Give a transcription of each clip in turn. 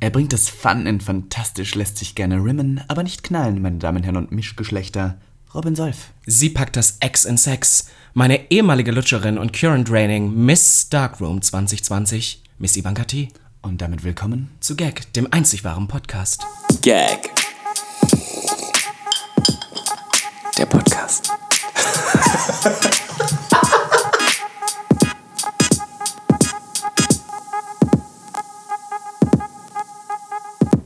Er bringt das Fun in fantastisch, lässt sich gerne rimmen, aber nicht knallen, meine Damen und Herren und Mischgeschlechter. Robin Solf. Sie packt das X in Sex. Meine ehemalige Lutscherin und Current Draining Miss Darkroom 2020, Miss Ivanka T. Und damit willkommen zu Gag, dem einzig wahren Podcast. Gag. Der Podcast.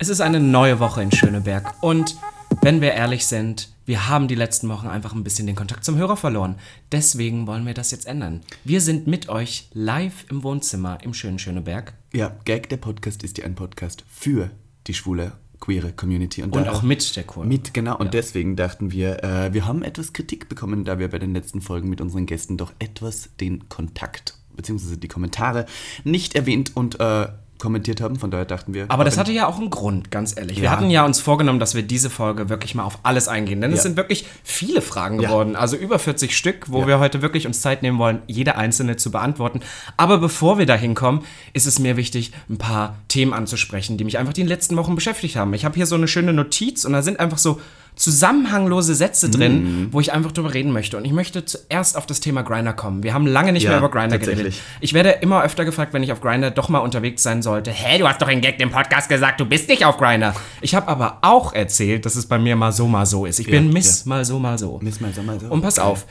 Es ist eine neue Woche in Schöneberg und wenn wir ehrlich sind, wir haben die letzten Wochen einfach ein bisschen den Kontakt zum Hörer verloren. Deswegen wollen wir das jetzt ändern. Wir sind mit euch live im Wohnzimmer im schönen Schöneberg. Ja, Gag, der Podcast ist ja ein Podcast für die schwule queere Community. Und, und auch mit der Queer. Mit, genau. Und ja. deswegen dachten wir, äh, wir haben etwas Kritik bekommen, da wir bei den letzten Folgen mit unseren Gästen doch etwas den Kontakt bzw. die Kommentare nicht erwähnt und äh, kommentiert haben. Von daher dachten wir. Aber das hatte ja auch einen Grund, ganz ehrlich. Ja. Wir hatten ja uns vorgenommen, dass wir diese Folge wirklich mal auf alles eingehen. Denn ja. es sind wirklich viele Fragen geworden. Ja. Also über 40 Stück, wo wir heute wirklich uns Zeit nehmen wollen, jede einzelne zu beantworten. Aber bevor wir da hinkommen, ist es mir wichtig, ein paar Themen anzusprechen, die mich einfach die letzten Wochen beschäftigt haben. Ich habe hier so eine schöne Notiz und da sind einfach so zusammenhanglose Sätze drin, mm. wo ich einfach drüber reden möchte. Und ich möchte zuerst auf das Thema Grinder kommen. Wir haben lange nicht ja, mehr über Grinder geredet. Ich werde immer öfter gefragt, wenn ich auf Grinder doch mal unterwegs sein sollte. Hä, du hast doch in Gag im Podcast gesagt, du bist nicht auf Grinder. Ich habe aber auch erzählt, dass es bei mir mal so, mal so ist. Ich ja, bin Miss ja. mal so, mal so. Miss mal so, mal so. Und pass okay. auf.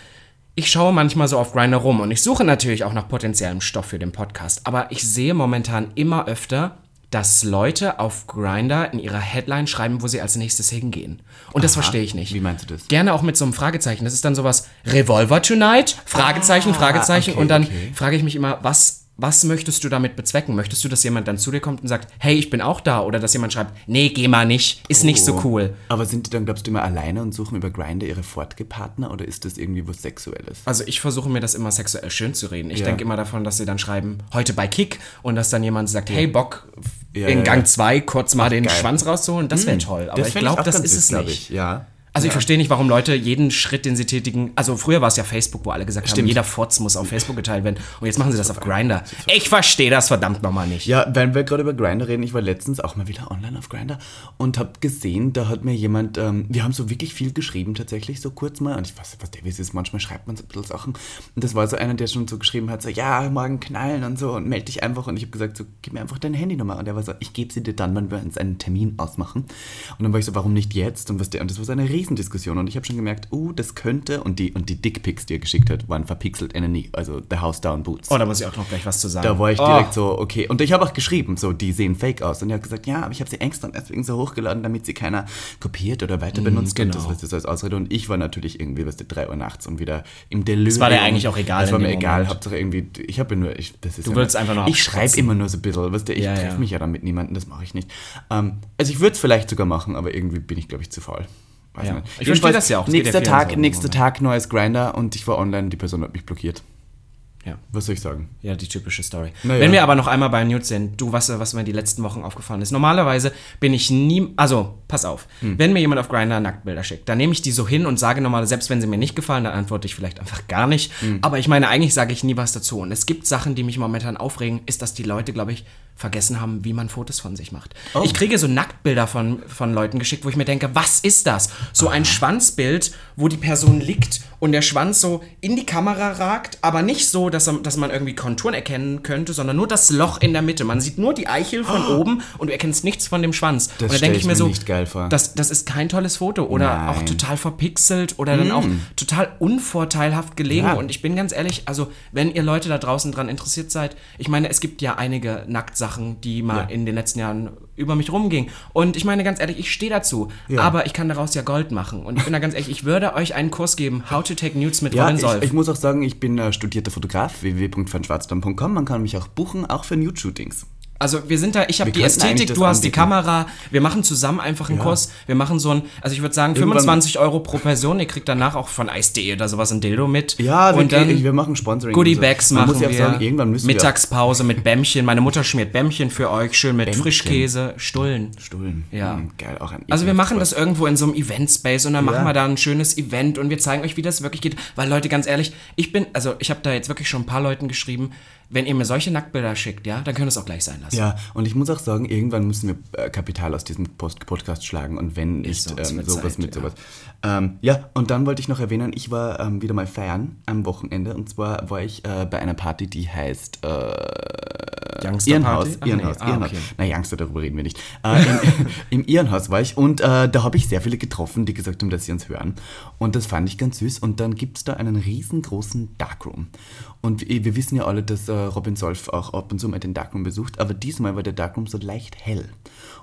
Ich schaue manchmal so auf Grinder rum und ich suche natürlich auch nach potenziellem Stoff für den Podcast. Aber ich sehe momentan immer öfter, dass Leute auf Grinder in ihrer Headline schreiben, wo sie als nächstes hingehen. Und Aha. das verstehe ich nicht. Wie meinst du das? Gerne auch mit so einem Fragezeichen. Das ist dann sowas Revolver tonight? Fragezeichen, ah, Fragezeichen. Okay, und dann okay. frage ich mich immer, was was möchtest du damit bezwecken? Möchtest du, dass jemand dann zu dir kommt und sagt, hey, ich bin auch da? Oder dass jemand schreibt, nee, geh mal nicht, ist oh. nicht so oh. cool. Aber sind die dann, glaubst du, immer alleine und suchen über Grindr ihre Fortgepartner oder ist das irgendwie was Sexuelles? Also ich versuche mir das immer sexuell schön zu reden. Ich ja. denke immer davon, dass sie dann schreiben, heute bei Kick und dass dann jemand sagt, ja. hey, Bock, ja, in Gang 2 kurz mal Ach, den geil. Schwanz rauszuholen, das wäre hm. toll. Aber ich glaube, das ist es nicht. Ich. Ja. Also ich verstehe nicht, warum Leute jeden Schritt, den sie tätigen. Also früher war es ja Facebook, wo alle gesagt Stimmt. haben, jeder Fotz muss auf Facebook geteilt werden. Und jetzt machen sie das auf Grinder. Ich verstehe das verdammt nochmal nicht. Ja, wenn wir gerade über Grinder reden, ich war letztens auch mal wieder online auf Grinder und habe gesehen, da hat mir jemand, ähm, wir haben so wirklich viel geschrieben tatsächlich, so kurz mal. Und ich weiß, was der ist, manchmal schreibt man so ein bisschen Sachen. Und das war so einer, der schon so geschrieben hat, so, ja, morgen knallen und so und melde dich einfach. Und ich habe gesagt, so, gib mir einfach deine Handynummer. Und er war so, ich gebe sie dir dann, wenn wir uns einen Termin ausmachen. Und dann war ich so, warum nicht jetzt? Und was der, und das war so eine Riesendiskussion. Und ich habe schon gemerkt, uh, das könnte, und die, und die Dickpics, die er geschickt hat, waren verpixelt Enemy, also The House Down Boots. Oh, da muss ich auch noch gleich was zu sagen. Da war ich direkt oh. so, okay. Und ich habe auch geschrieben, so, die sehen fake aus. Und er hat gesagt, ja, aber ich habe sie extra deswegen so hochgeladen, damit sie keiner kopiert oder weiter mhm, benutzt. Mm, genau. Und das war das als Ausrede. Und ich war natürlich irgendwie, was die 3 Uhr nachts und wieder im Delirium. Das war dir eigentlich auch egal. Das war mir egal. Hauptsache irgendwie, ich habe nur, ich, das ist Du willst einfach noch Ich schreibe immer nur so ein bisschen, weißt du, ich ja, treffe ja. mich ja dann mit niemandem, das mache ich nicht. Ähm, also ich würde es vielleicht sogar machen, aber irgendwie bin ich, glaube ich, zu faul. Weiß ja. Ich verstehe das ja auch. Das nächster Tag, so nächster Tag neues Grinder und ich war online, die Person hat mich blockiert. Ja. Was soll ich sagen? Ja, die typische Story. Naja. Wenn wir aber noch einmal bei Nudes sind, du, was, was mir die letzten Wochen aufgefallen ist. Normalerweise bin ich nie, also, pass auf, hm. wenn mir jemand auf Grindr Nacktbilder schickt, dann nehme ich die so hin und sage normal, selbst wenn sie mir nicht gefallen, dann antworte ich vielleicht einfach gar nicht. Hm. Aber ich meine, eigentlich sage ich nie was dazu. Und es gibt Sachen, die mich momentan aufregen, ist, dass die Leute, glaube ich, vergessen haben, wie man Fotos von sich macht. Oh. Ich kriege so Nacktbilder von, von Leuten geschickt, wo ich mir denke, was ist das? So ein Schwanzbild, wo die Person liegt und der Schwanz so in die Kamera ragt, aber nicht so, dass, dass man irgendwie Konturen erkennen könnte, sondern nur das Loch in der Mitte. Man sieht nur die Eichel von oh. oben und du erkennst nichts von dem Schwanz. Das und da denke ich mir so, nicht geil vor. Das, das ist kein tolles Foto oder Nein. auch total verpixelt oder mm. dann auch total unvorteilhaft gelegen. Ja. Und ich bin ganz ehrlich, also wenn ihr Leute da draußen dran interessiert seid, ich meine, es gibt ja einige Nacktsachen, die mal ja. in den letzten Jahren über mich rumgingen. Und ich meine ganz ehrlich, ich stehe dazu, ja. aber ich kann daraus ja Gold machen. Und ich bin da ganz ehrlich, ich würde euch einen Kurs geben, How to Take Nudes mit ja, Robin Solf. Ich, ich muss auch sagen, ich bin äh, studierter Fotograf, www.vanschwarzdamm.com. Man kann mich auch buchen, auch für Nude-Shootings. Also wir sind da, ich habe die Ästhetik, du hast anbieten. die Kamera, wir machen zusammen einfach einen ja. Kurs, wir machen so ein, also ich würde sagen 25 Euro pro Person, ihr kriegt danach auch von Ice.de oder sowas ein Dildo mit. Ja, und wir, dann wir machen Sponsoring. Goodie Bags so. machen wir, sagen, irgendwann müssen Mittagspause mit Bämmchen, meine Mutter schmiert Bämmchen für euch, schön mit Bämmchen. Frischkäse, Stullen. Stullen, ja. Mhm, geil, auch ein Also wir machen das irgendwo in so einem Event-Space und dann ja. machen wir da ein schönes Event und wir zeigen euch, wie das wirklich geht, weil Leute, ganz ehrlich, ich bin, also ich habe da jetzt wirklich schon ein paar Leuten geschrieben, wenn ihr mir solche Nacktbilder schickt, ja, dann könnt ihr es auch gleich sein lassen. Ja, und ich muss auch sagen, irgendwann müssen wir äh, Kapital aus diesem Post Podcast schlagen und wenn nicht so, ähm, sowas Zeit, mit ja. sowas. Ähm, ja, und dann wollte ich noch erwähnen, ich war ähm, wieder mal feiern am Wochenende und zwar war ich äh, bei einer Party, die heißt äh, Youngster Irrenhaus. Party? Irrenhaus, nee. ah, Irrenhaus. Okay. Na, Youngster, darüber reden wir nicht. Äh, im, Im Irrenhaus war ich und äh, da habe ich sehr viele getroffen, die gesagt haben, dass sie uns hören. Und das fand ich ganz süß. Und dann gibt es da einen riesengroßen Darkroom. Und wir wissen ja alle, dass äh, Robin Solf auch ab und zu mal den Darkroom besucht, aber diesmal war der Darkroom so leicht hell.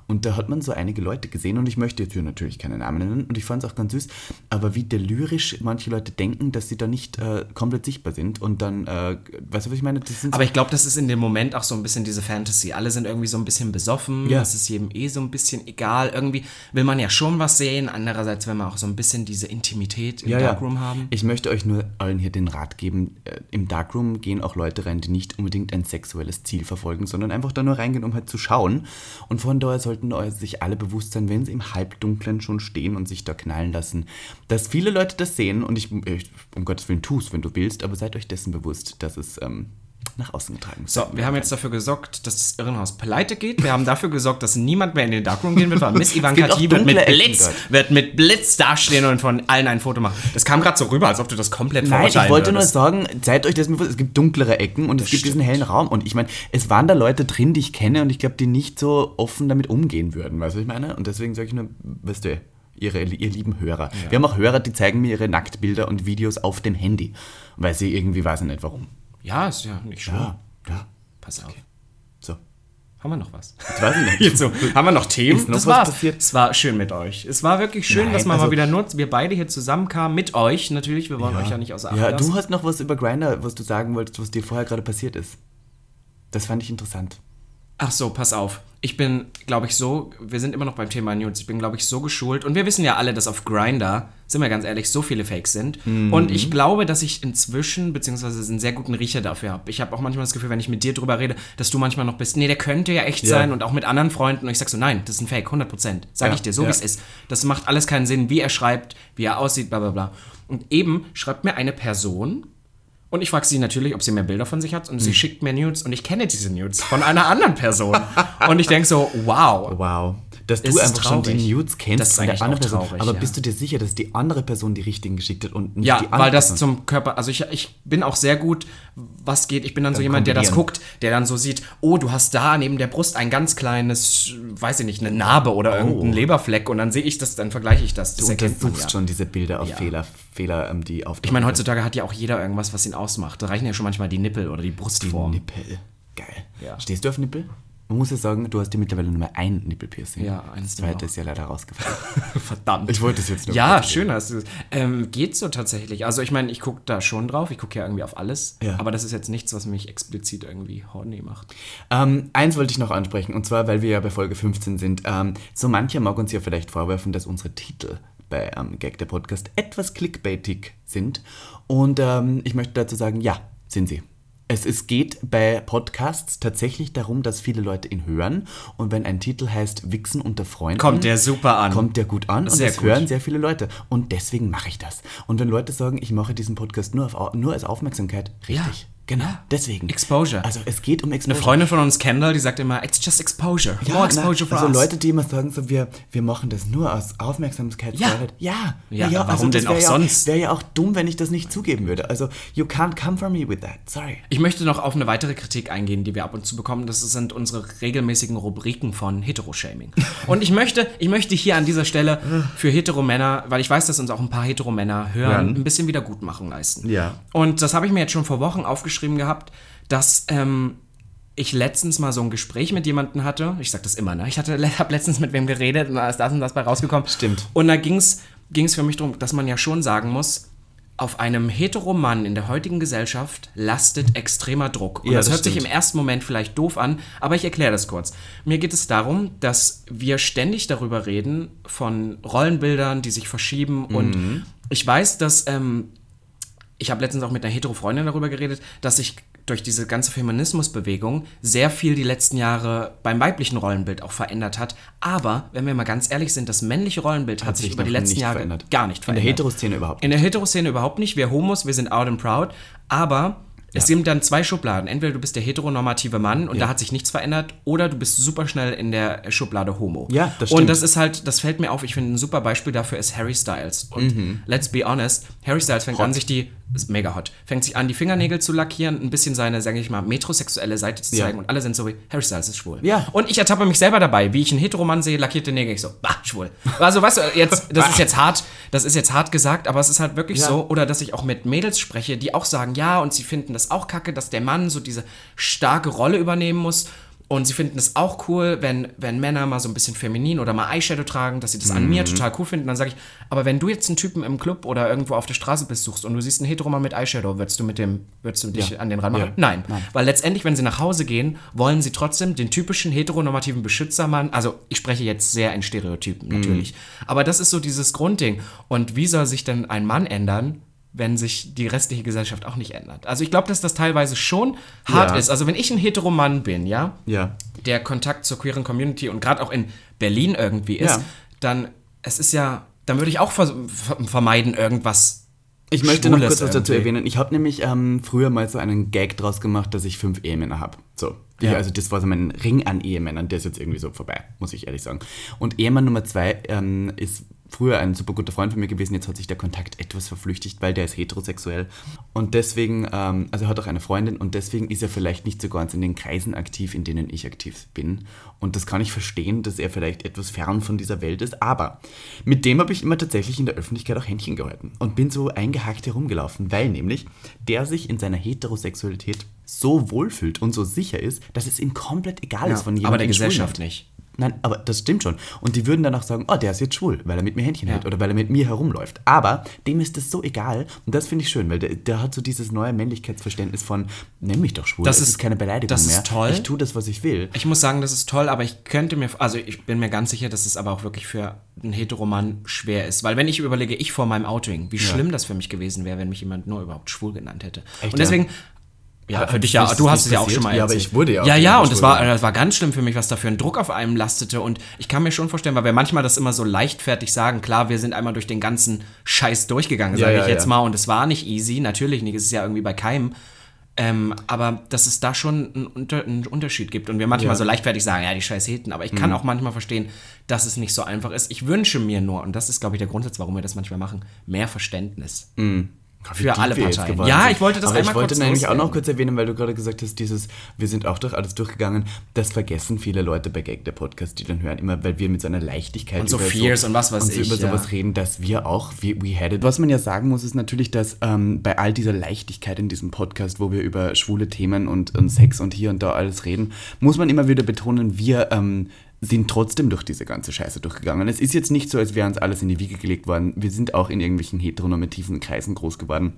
Und da hat man so einige Leute gesehen und ich möchte jetzt hier natürlich keine Namen nennen und ich fand es auch ganz süß, aber wie delirisch manche Leute denken, dass sie da nicht äh, komplett sichtbar sind und dann, äh, weißt du, was ich meine? aber ich glaube, das ist in dem Moment auch so ein bisschen diese Fantasy. Alle sind irgendwie so ein bisschen besoffen, ja. das ist jedem eh so ein bisschen egal. Irgendwie will man ja schon was sehen, andererseits will man auch so ein bisschen diese Intimität im ja, Darkroom ja. haben. Ich möchte euch nur allen hier den Rat geben, äh, im Darkroom gehen auch Leute rein, die nicht unbedingt ein sexuelles Ziel verfolgen, sondern einfach da nur reingehen, um halt zu schauen. Und von daher sollten sollten sich alle bewusst sein, wenn sie im Halbdunklen schon stehen und sich da knallen lassen, dass viele Leute das sehen und ich, ich um Gottes Willen, tu es, wenn du willst, aber seid euch dessen bewusst, dass es ähm, nach außen getragen. So, wir haben jetzt dafür gesorgt, dass das Irrenhaus pleite geht. Wir haben dafür gesorgt, dass niemand mehr in den Darkroom gehen wird, weil Miss Ivanka T wird mit Blitz, wird mit Blitz dastehen und von allen ein Foto machen. Das kam gerade so rüber, als ob du das komplett Nein, ich wollte würdest. nur sagen, seid euch das bewusst, es gibt dunklere Ecken und das es gibt stimmt. diesen hellen Raum. Und ich meine, es waren da Leute drin, die ich kenne und ich glaube, die nicht so offen damit umgehen würden, weißt du, was ich meine? Und deswegen sage ich nur, weißt du, ihre, ihr lieben Hörer. Ja. Wir haben auch Hörer, die zeigen mir ihre Nacktbilder und Videos auf dem Handy, weil sie irgendwie, weiß ich nicht warum. Ja, ist ja nicht schlimm. Ja. Ja. Pass auf. Okay. So. Haben wir noch was? Ich weiß nicht. Jetzt so. Haben wir noch Themen? Ist noch das was war's. Passiert? Es war schön mit euch. Es war wirklich schön, Nein, dass man also, mal wieder nutzt. Wir beide hier zusammenkamen. Mit euch natürlich. Wir wollen ja. euch ja nicht außer Acht Ja, du hast noch was über Grinder, was du sagen wolltest, was dir vorher gerade passiert ist. Das fand ich interessant. Ach so, pass auf. Ich bin, glaube ich, so, wir sind immer noch beim Thema News. Ich bin, glaube ich, so geschult. Und wir wissen ja alle, dass auf Grinder, sind wir ganz ehrlich, so viele Fakes sind. Mhm. Und ich glaube, dass ich inzwischen, beziehungsweise einen sehr guten Riecher dafür habe. Ich habe auch manchmal das Gefühl, wenn ich mit dir drüber rede, dass du manchmal noch bist, nee, der könnte ja echt ja. sein. Und auch mit anderen Freunden. Und ich sag so, nein, das ist ein Fake, 100 Prozent. Sag ja. ich dir, so ja. wie es ist. Das macht alles keinen Sinn, wie er schreibt, wie er aussieht, bla bla bla. Und eben schreibt mir eine Person, und ich frage sie natürlich, ob sie mehr Bilder von sich hat. Und mhm. sie schickt mir Nudes und ich kenne diese Nudes von einer anderen Person. und ich denke so, wow. Wow dass du einfach schon die Nudes kennst von der anderen Person. Traurig, aber ja. bist du dir sicher, dass die andere Person die richtigen geschickt hat und nicht ja, die andere? Ja, weil das Person? zum Körper, also ich, ich bin auch sehr gut, was geht, ich bin dann, dann so jemand, der das guckt, der dann so sieht, oh, du hast da neben der Brust ein ganz kleines, weiß ich nicht, eine Narbe oder oh. irgendeinen Leberfleck und dann sehe ich das, dann vergleiche ich das. Das du man ja. schon diese Bilder auf. Fehler, Fehler, ähm, die auf. Ich meine, heutzutage hat ja auch jeder irgendwas, was ihn ausmacht. Da reichen ja schon manchmal die Nippel oder die Brustform. Die Nippel. Geil. Ja. Stehst du auf Nippel? Man muss ja sagen, du hast dir mittlerweile nur mehr ein Nippelpiercing. Ja, eins. Das zweite ist ja leider rausgefallen. Verdammt. Ich wollte es jetzt nur. Ja, schön hast du es. Ähm, geht so tatsächlich. Also ich meine, ich gucke da schon drauf. Ich gucke ja irgendwie auf alles. Ja. Aber das ist jetzt nichts, was mich explizit irgendwie horny macht. Ähm, eins wollte ich noch ansprechen. Und zwar, weil wir ja bei Folge 15 sind. Ähm, so mancher mag uns ja vielleicht vorwerfen, dass unsere Titel bei ähm, Gag der Podcast etwas clickbaitig sind. Und ähm, ich möchte dazu sagen, ja, sind sie. Es, es geht bei Podcasts tatsächlich darum, dass viele Leute ihn hören. Und wenn ein Titel heißt Wichsen unter Freunden, kommt der super an. Kommt der gut an sehr und das gut. hören sehr viele Leute. Und deswegen mache ich das. Und wenn Leute sagen, ich mache diesen Podcast nur, auf, nur als Aufmerksamkeit, richtig. Ja. Genau, deswegen. Exposure. Also es geht um Exposure. Eine Freundin von uns, Kendall, die sagt immer, it's just exposure. Ja, More exposure na, for Also us. Leute, die immer sagen, so, wir, wir machen das nur aus Aufmerksamkeit. Ja. Ja. ja, ja, warum also denn auch sonst? Wäre ja auch dumm, wenn ich das nicht zugeben würde. Also, you can't come for me with that. Sorry. Ich möchte noch auf eine weitere Kritik eingehen, die wir ab und zu bekommen. Das sind unsere regelmäßigen Rubriken von Heteroshaming. und ich möchte, ich möchte hier an dieser Stelle für Heteromänner, weil ich weiß, dass uns auch ein paar Heteromänner hören, ein bisschen Wiedergutmachung leisten. Ja. Und das habe ich mir jetzt schon vor Wochen aufgeschrieben gehabt dass ähm, ich letztens mal so ein Gespräch mit jemandem hatte. Ich sag das immer, ne? Ich hatte, habe letztens mit wem geredet und da ist das und das bei rausgekommen. Stimmt. Und da ging es für mich darum, dass man ja schon sagen muss, auf einem Heteromann in der heutigen Gesellschaft lastet extremer Druck. Und ja, das, das hört stimmt. sich im ersten Moment vielleicht doof an, aber ich erkläre das kurz. Mir geht es darum, dass wir ständig darüber reden von Rollenbildern, die sich verschieben. Mhm. Und ich weiß, dass ähm, ich habe letztens auch mit einer Hetero-Freundin darüber geredet, dass sich durch diese ganze Feminismusbewegung sehr viel die letzten Jahre beim weiblichen Rollenbild auch verändert hat. Aber, wenn wir mal ganz ehrlich sind, das männliche Rollenbild hat, hat sich über die letzten Jahre verändert. gar nicht verändert. In der Heteroszene überhaupt nicht. In der Heteroszene überhaupt nicht. Wir Homos, wir sind out and proud. Aber Es sind dann zwei Schubladen. Entweder du bist der heteronormative Mann und ja. da hat sich nichts verändert, oder du bist super schnell in der Schublade Homo. Ja, das stimmt. Und das ist halt, das fällt mir auf, ich finde ein super Beispiel dafür ist Harry Styles. Und mhm. let's be honest, Harry Styles fängt hot. an, sich die, ist mega hot, fängt sich an, die Fingernägel zu lackieren, ein bisschen seine, sage ich mal, metrosexuelle Seite zu zeigen ja. und alle sind so wie, Harry Styles ist schwul. Ja. Und ich ertappe mich selber dabei, wie ich einen Heteromann sehe, lackierte Nägel, ich so, bah, schwul. Also, weißt du, jetzt, das ist jetzt hart, das ist jetzt hart gesagt, aber es ist halt wirklich ja. so, oder dass ich auch mit Mädels spreche, die auch sagen, ja, und sie finden das auch kacke, dass der Mann so diese starke Rolle übernehmen muss. Und sie finden es auch cool, wenn, wenn Männer mal so ein bisschen feminin oder mal Eyeshadow tragen, dass sie das mhm. an mir total cool finden. Dann sage ich, aber wenn du jetzt einen Typen im Club oder irgendwo auf der Straße bist, suchst und du siehst einen Heteroman mit Eyeshadow, würdest du mit dem, würdest du dich ja. an den ranmachen? Ja. Nein. Nein. Weil letztendlich, wenn sie nach Hause gehen, wollen sie trotzdem den typischen heteronormativen Beschützermann, also ich spreche jetzt sehr in Stereotypen mhm. natürlich, aber das ist so dieses Grundding. Und wie soll sich denn ein Mann ändern, wenn sich die restliche Gesellschaft auch nicht ändert. Also ich glaube, dass das teilweise schon hart ja. ist. Also wenn ich ein Heteromann bin, ja, ja. der Kontakt zur queeren Community und gerade auch in Berlin irgendwie ist, ja. dann es ist ja, dann würde ich auch vermeiden irgendwas. Ich möchte noch kurz was dazu erwähnen. Ich habe nämlich ähm, früher mal so einen Gag draus gemacht, dass ich fünf Ehemänner habe. So. Ja. also das war so mein Ring an Ehemännern, der ist jetzt irgendwie so vorbei, muss ich ehrlich sagen. Und Ehemann Nummer zwei ähm, ist früher ein super guter Freund von mir gewesen, jetzt hat sich der Kontakt etwas verflüchtigt, weil der ist heterosexuell. Und deswegen, ähm, also er hat auch eine Freundin und deswegen ist er vielleicht nicht so ganz in den Kreisen aktiv, in denen ich aktiv bin. Und das kann ich verstehen, dass er vielleicht etwas fern von dieser Welt ist. Aber mit dem habe ich immer tatsächlich in der Öffentlichkeit auch Händchen gehalten und bin so eingehakt herumgelaufen, weil nämlich der sich in seiner Heterosexualität so wohlfühlt und so sicher ist, dass es ihm komplett egal ja, ist von jemandem. Aber der Gesellschaft nicht. Nein, aber das stimmt schon. Und die würden danach sagen, oh, der ist jetzt schwul, weil er mit mir Händchen ja. hält oder weil er mit mir herumläuft. Aber dem ist das so egal. Und das finde ich schön, weil der, der, hat so dieses neue Männlichkeitsverständnis von, nenn mich doch schwul. Das, das ist, keine Beleidigung das mehr. Das ist toll. Ich tue das, was ich will. Ich muss sagen, das ist toll, aber ich könnte mir, also ich bin mir ganz sicher, dass es aber auch wirklich für einen Heteroman schwer ist. Weil wenn ich überlege, ich vor meinem Outing, wie ja. schlimm das für mich gewesen wäre, wenn mich jemand nur überhaupt schwul genannt hätte. Echt, und deswegen ja, für dich ja, du hast es ja auch schon mal erzählt. Ja, aber ich wurde ja. Ja, ja, und das war, das war ganz schlimm für mich, was da für ein Druck auf einem lastete. Und ich kann mir schon vorstellen, weil wir manchmal das immer so leichtfertig sagen, klar, wir sind einmal durch den ganzen Scheiß durchgegangen, sage ja, ich jetzt ja. mal. Und es war nicht easy, natürlich nicht, es ist ja irgendwie bei keinem. Ähm, aber dass es da schon einen, Unter einen, Unterschied gibt und wir manchmal so leichtfertig sagen, ja, die scheiß Heten, aber ich kann mhm. auch manchmal verstehen, dass es nicht so einfach ist. Ich wünsche mir nur, und das ist, glaube ich, der Grundsatz, warum wir das manchmal machen, mehr Verständnis. Mhm. Für alle Parteien. Ja, ich wollte das Aber einmal ich wollte nämlich auch noch kurz erwähnen, weil du gerade gesagt hast, dieses, wir sind auch durch alles durchgegangen, das vergessen viele Leute bei Gag der Podcast, die dann hören, immer, weil wir mit so einer Leichtigkeit und so Fears so, und was weiß und so ich, über ja. sowas reden, dass wir auch, we, we had it. Was man ja sagen muss, ist natürlich, dass ähm, bei all dieser Leichtigkeit in diesem Podcast, wo wir über schwule Themen und, und Sex und hier und da alles reden, muss man immer wieder betonen, wir ähm, sind trotzdem durch diese ganze Scheiße durchgegangen. Es ist jetzt nicht so, als wäre uns alles in die Wiege gelegt worden. Wir sind auch in irgendwelchen heteronormativen Kreisen groß geworden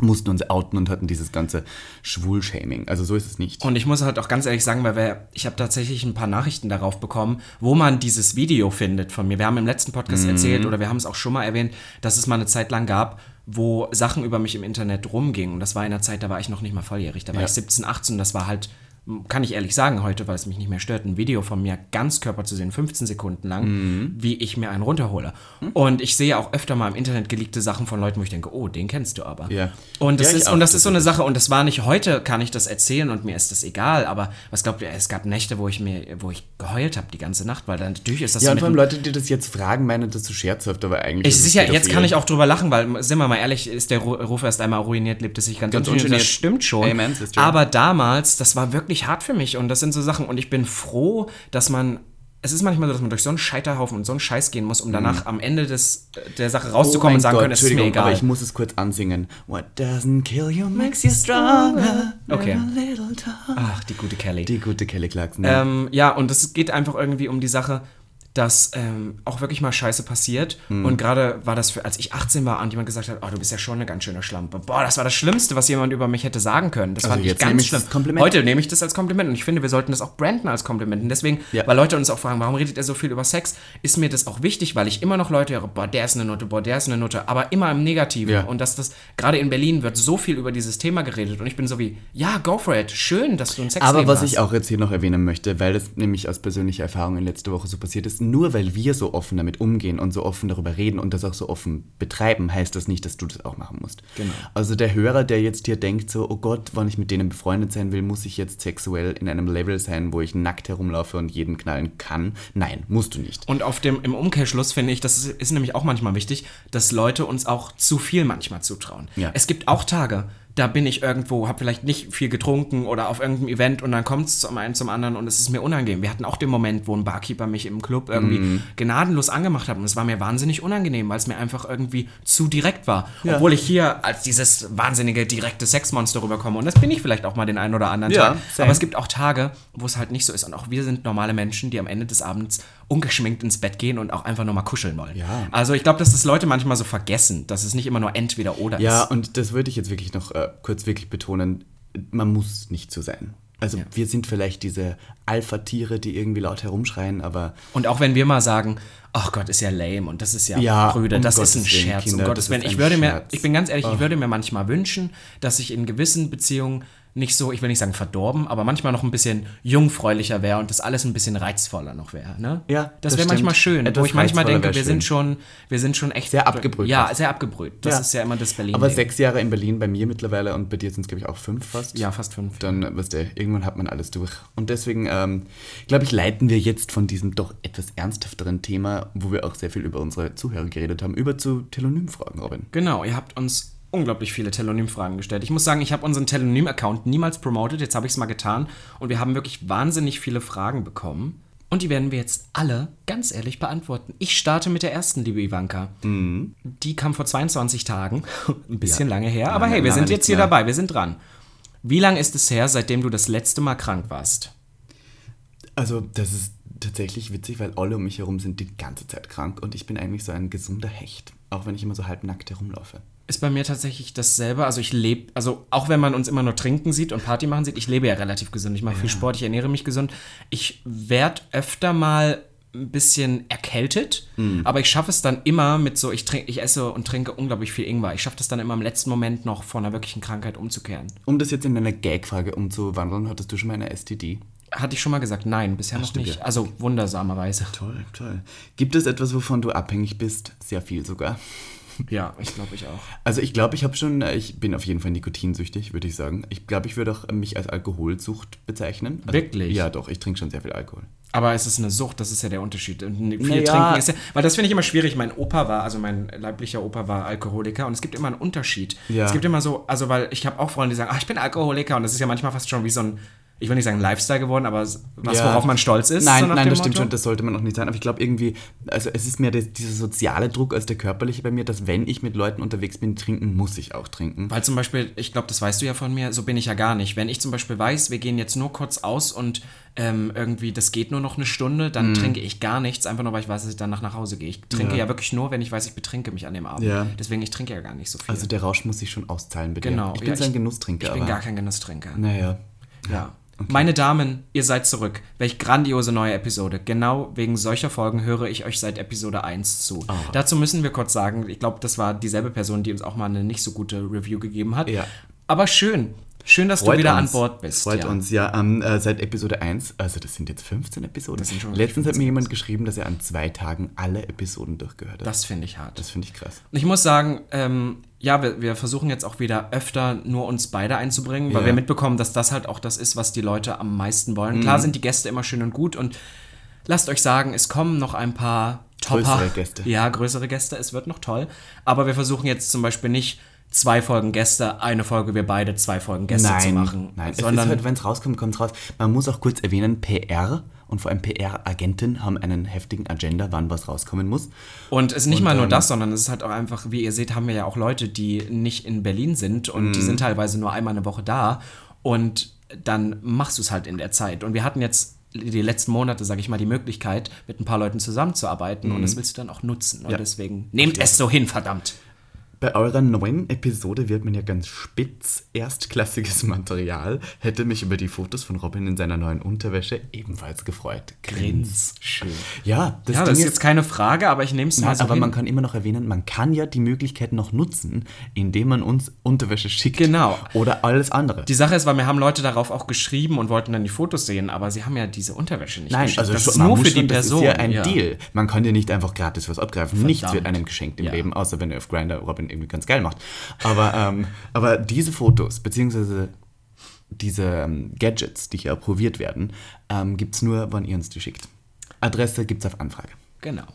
mussten uns outen und hatten dieses ganze Schwulshaming. Also so ist es nicht. Und ich muss halt auch ganz ehrlich sagen, weil wir, ich habe tatsächlich ein paar Nachrichten darauf bekommen, wo man dieses Video findet von mir. Wir haben im letzten Podcast mhm. erzählt oder wir haben es auch schon mal erwähnt, dass es mal eine Zeit lang gab, wo Sachen über mich im Internet rumgingen. Und das war in einer Zeit, da war ich noch nicht mal volljährig. Da war ja. ich 17, 18. Das war halt kann ich ehrlich sagen heute, weil es mich nicht mehr stört, ein Video von mir ganz Körper zu sehen, 15 Sekunden lang, mhm. wie ich mir einen runterhole. Mhm. Und ich sehe auch öfter mal im Internet geleakte Sachen von Leuten, wo ich denke, oh, den kennst du aber. Ja. Und das, ja, ist, und das ist so eine Sache, und das war nicht heute, kann ich das erzählen und mir ist das egal, aber was glaubt ihr, es gab Nächte, wo ich mir, wo ich geheult habe die ganze Nacht, weil dann natürlich ist das Ja, so und vor allem Leute, die das jetzt fragen, meinen das so scherzhaft, aber eigentlich. Ich, ja, jetzt kann ich auch drüber lachen, weil, sind wir mal ehrlich, ist der Ruf erst einmal ruiniert, lebt es sich ganz, ganz ungeniert. Das stimmt schon. Amen, aber damals, das war wirklich hart für mich und das sind so Sachen. Und ich bin froh, dass man es ist manchmal so, dass man durch so einen Scheiterhaufen und so einen Scheiß gehen muss, um danach mhm. am Ende des, der Sache rauszukommen oh und sagen Gott, können, es ist mir egal. Aber ich muss es kurz ansingen. What doesn't kill you makes you stronger. Okay. Ach, die gute Kelly. Die gute Kelly Clarkson. Ja. Ähm, ja, und es geht einfach irgendwie um die Sache, dass ähm, auch wirklich mal Scheiße passiert. Mhm. Und gerade war das, für, als ich 18 war und jemand gesagt hat, oh, du bist ja schon eine ganz schöne Schlampe. Boah, das war das Schlimmste, was jemand über mich hätte sagen können. Das also fand ich ganz ich schlimm. Heute nehme ich das als Kompliment und ich finde, wir sollten das auch branden als Kompliment. Und deswegen, ja. weil Leute uns auch fragen, warum redet er so viel über Sex, ist mir das auch wichtig, weil ich immer noch Leute höre, boah, der ist eine Note, boah, der ist eine Note, aber immer im Negativen. Ja. Und dass das, gerade in Berlin wird so viel über dieses Thema geredet und ich bin so wie, ja, go for it, schön, dass du ein Sex Aber was hast. ich auch jetzt hier noch erwähnen möchte, weil das nämlich aus persönlicher Erfahrung in letzter Woche so passiert ist, nur weil wir so offen damit umgehen und so offen darüber reden und das auch so offen betreiben, heißt das nicht, dass du das auch machen musst. Genau. Also der Hörer, der jetzt hier denkt so, oh Gott, wann ich mit denen befreundet sein will, muss ich jetzt sexuell in einem Level sein, wo ich nackt herumlaufe und jeden knallen kann. Nein, musst du nicht. Und auf dem, im Umkehrschluss finde ich, das ist, ist nämlich auch manchmal wichtig, dass Leute uns auch zu viel manchmal zutrauen. Ja. Es gibt auch Tage, da bin ich irgendwo, habe vielleicht nicht viel getrunken oder auf irgendeinem Event und dann kommt es zum einen zum anderen und es ist mir unangenehm. Wir hatten auch den Moment, wo ein Barkeeper mich im Club irgendwie Mhm. gnadenlos angemacht hat und es war mir wahnsinnig unangenehm, weil es mir einfach irgendwie zu direkt war. Ja. Obwohl ich hier als dieses wahnsinnige direkte Sexmonster rüberkomme und das bin ich vielleicht auch mal den einen oder anderen Ja, Tag. same. Aber es gibt auch Tage, wo es halt nicht so ist und auch wir sind normale Menschen, die am Ende des Abends ungeschminkt ins Bett gehen und auch einfach nur mal kuscheln wollen. Ja. Also ich glaube, dass das Leute manchmal so vergessen, dass es nicht immer nur entweder oder Ja, ist. und das würde ich jetzt wirklich noch äh, kurz wirklich betonen. Man muss nicht so sein. Also Ja. wir sind vielleicht diese Alpha-Tiere, die irgendwie laut herumschreien, aber Und auch wenn wir mal sagen, ach Gott, ist ja lame und das ist ja, Ja, Brüder, um das Gottes ist ein Willen, Scherz, Kinder, um Gottes Willen. Ich würde mir, Scherz. ich bin ganz ehrlich, ich würde mir manchmal wünschen, dass ich in gewissen Beziehungen nicht so, ich will nicht sagen verdorben, aber manchmal noch ein bisschen jungfräulicher wäre und das alles ein bisschen reizvoller noch wäre. Ne? Ja, das das wäre manchmal schön, wo Etwas ich manchmal denke, wir sind schon, wir sind schon echt Sehr abgebrüht Ja, sehr abgebrüht. Das Ja. ist ja immer das Berlin. aber sechs Jahre in Berlin bei mir mittlerweile und bei dir sind es, glaube ich, auch fünf fast. Ja, fast fünf. Dann, weißt du, irgendwann hat man alles durch. Und deswegen, ähm, glaube ich, leiten wir jetzt von diesem doch etwas ernsthafteren Thema, wo wir auch sehr viel über unsere Zuhörer geredet haben, über zu Telonymfragen, Robin. Genau, ihr habt uns unglaublich viele Telonym-Fragen gestellt. Ich muss sagen, ich habe unseren Telonym-Account niemals promotet, jetzt habe ich es mal getan und wir haben wirklich wahnsinnig viele Fragen bekommen. Und die werden wir jetzt alle ganz ehrlich beantworten. Ich starte mit der ersten, liebe Ivanka. Die kam vor 22 Tagen. Ein bisschen Ja. lange her, aber Lange- hey, wir sind jetzt hier mehr. dabei, wir sind dran. Wie lange ist es her, seitdem du das letzte Mal krank warst? Also, das ist tatsächlich witzig, weil alle um mich herum sind die ganze Zeit krank und ich bin eigentlich so ein gesunder Hecht, auch wenn ich immer so halbnackt herumlaufe. Ist bei mir tatsächlich dasselbe. Also ich lebe, also auch wenn man uns immer nur trinken sieht und Party machen sieht, ich lebe ja relativ gesund. Ich mache viel Sport, ich ernähre mich gesund. Ich werde öfter mal ein bisschen erkältet, aber ich schaffe es dann immer mit so, ich, trink, ich esse und trinke unglaublich viel Ingwer. Ich schaffe das dann immer im letzten Moment noch vor einer wirklichen Krankheit umzukehren. Um das jetzt in eine Gag-Frage umzuwandeln, hattest du schon mal eine STD? Hatte ich schon mal gesagt, nein, bisher noch stimmt, nicht. ja. Also wundersamerweise. Toll, toll. Gibt es etwas, wovon du abhängig bist? Sehr viel sogar. Ja, ich glaube ich auch. Also ich glaube, ich habe schon, äh, ich bin auf jeden Fall nikotinsüchtig, würde ich sagen. Ich glaube, ich würde auch mich als Alkoholsucht bezeichnen. Also, Wirklich? Ja, doch, ich trinke schon sehr viel Alkohol. Aber es ist eine Sucht, das ist ja der Unterschied. Und Viel Naja. trinken ist ja, weil das finde ich immer schwierig. Mein Opa war, also mein leiblicher Opa war Alkoholiker und es gibt immer einen Unterschied. Ja. Es gibt immer so, also weil ich habe auch Freunde, die sagen, ah, ich bin Alkoholiker und das ist ja manchmal fast schon wie so ein, ich will nicht sagen Lifestyle geworden, aber was, Ja. worauf man stolz ist. Nein, so nein, das stimmt Motto. schon, das sollte man auch nicht sein. Aber ich glaube irgendwie, also es ist mehr der, dieser soziale Druck als der körperliche bei mir, dass wenn ich mit Leuten unterwegs bin, trinken muss ich auch trinken. Weil zum Beispiel, ich glaube, das weißt du ja von mir, so bin ich ja gar nicht. Wenn ich zum Beispiel weiß, wir gehen jetzt nur kurz aus und ähm, irgendwie, das geht nur noch eine Stunde, dann Mhm. trinke ich gar nichts, einfach nur, weil ich weiß, dass ich danach nach Hause gehe. Ich trinke ja, Ja. wirklich nur, wenn ich weiß, ich betrinke mich an dem Abend. Ja. Deswegen, ich trinke ja gar nicht so viel. Also der Rausch muss sich schon auszahlen dir. Genau, Ich bin ja, so ein Genusstrinker. ich bin gar kein Genusstrinker. Naja. Ja. Meine Damen, ihr seid zurück. Welch grandiose neue Episode. Genau wegen solcher Folgen höre ich euch seit Episode 1 zu. Ah. Dazu müssen wir kurz sagen, ich glaube, das war dieselbe Person, die uns auch mal eine nicht so gute Review gegeben hat. Ja. Aber schön. Schön, dass Freut du wieder uns. an Bord bist. Freut ja. uns, ja. Ähm, äh, seit Episode 1, also das sind jetzt 15 Episoden. Das sind schon Letztens hat 15 mir jemand geschrieben, dass er an zwei Tagen alle Episoden durchgehört hat. Das finde ich hart. das finde ich krass. Und ich muss sagen, ähm, ja, wir, wir versuchen jetzt auch wieder öfter nur uns beide einzubringen, weil Ja. wir mitbekommen, dass das halt auch das ist, was die Leute am meisten wollen. Mhm. Klar sind die Gäste immer schön und gut und lasst euch sagen, es kommen noch ein paar Topper. Größere Gäste. Ja, größere Gäste, es wird noch toll. Aber wir versuchen jetzt zum Beispiel nicht zwei Folgen Gäste, eine Folge wir beide, zwei Folgen Gäste zu machen. nein. es sondern ist halt, wenn es rauskommt, kommt es raus. Man muss auch kurz erwähnen, PR und vor allem PR-Agenten haben einen heftigen Agenda, wann was rauskommen muss. Und es ist nicht Und, mal nur ähm, das, sondern es ist halt auch einfach, wie ihr seht, haben wir ja auch Leute, die nicht in Berlin sind und die sind teilweise nur einmal eine Woche da und dann machst du es halt in der Zeit. Und wir hatten jetzt die letzten Monate, sage ich mal, die Möglichkeit, mit ein paar Leuten zusammenzuarbeiten und das willst du dann auch nutzen. Und Ja. deswegen nehmt es so hin, verdammt. Bei eurer neuen Episode wird man ja ganz spitz. Erstklassiges Material. Hätte mich über die Fotos von Robin in seiner neuen Unterwäsche ebenfalls gefreut. Grins. Schön. Ja, das, ja, das ist jetzt keine Frage, aber ich nehme es mal so Aber hin. man kann immer noch erwähnen, man kann ja die Möglichkeit noch nutzen, indem man uns Unterwäsche schickt. Genau. Oder alles andere. Die Sache ist, weil mir haben Leute darauf auch geschrieben und wollten dann die Fotos sehen, aber sie haben ja diese Unterwäsche nicht Nein, geschickt. also das ist nur für die Person. Das ist ja ein ja. Deal. Man kann dir nicht einfach gratis was abgreifen. Verdammt. Nichts wird einem geschenkt im ja. Leben, außer wenn du auf Grinder Robin irgendwie ganz geil macht. Aber, ähm, aber diese Fotos, beziehungsweise diese ähm, Gadgets, die hier approviert werden, ähm, gibt es nur, wann ihr uns die schickt. Adresse gibt es auf Anfrage. Genau.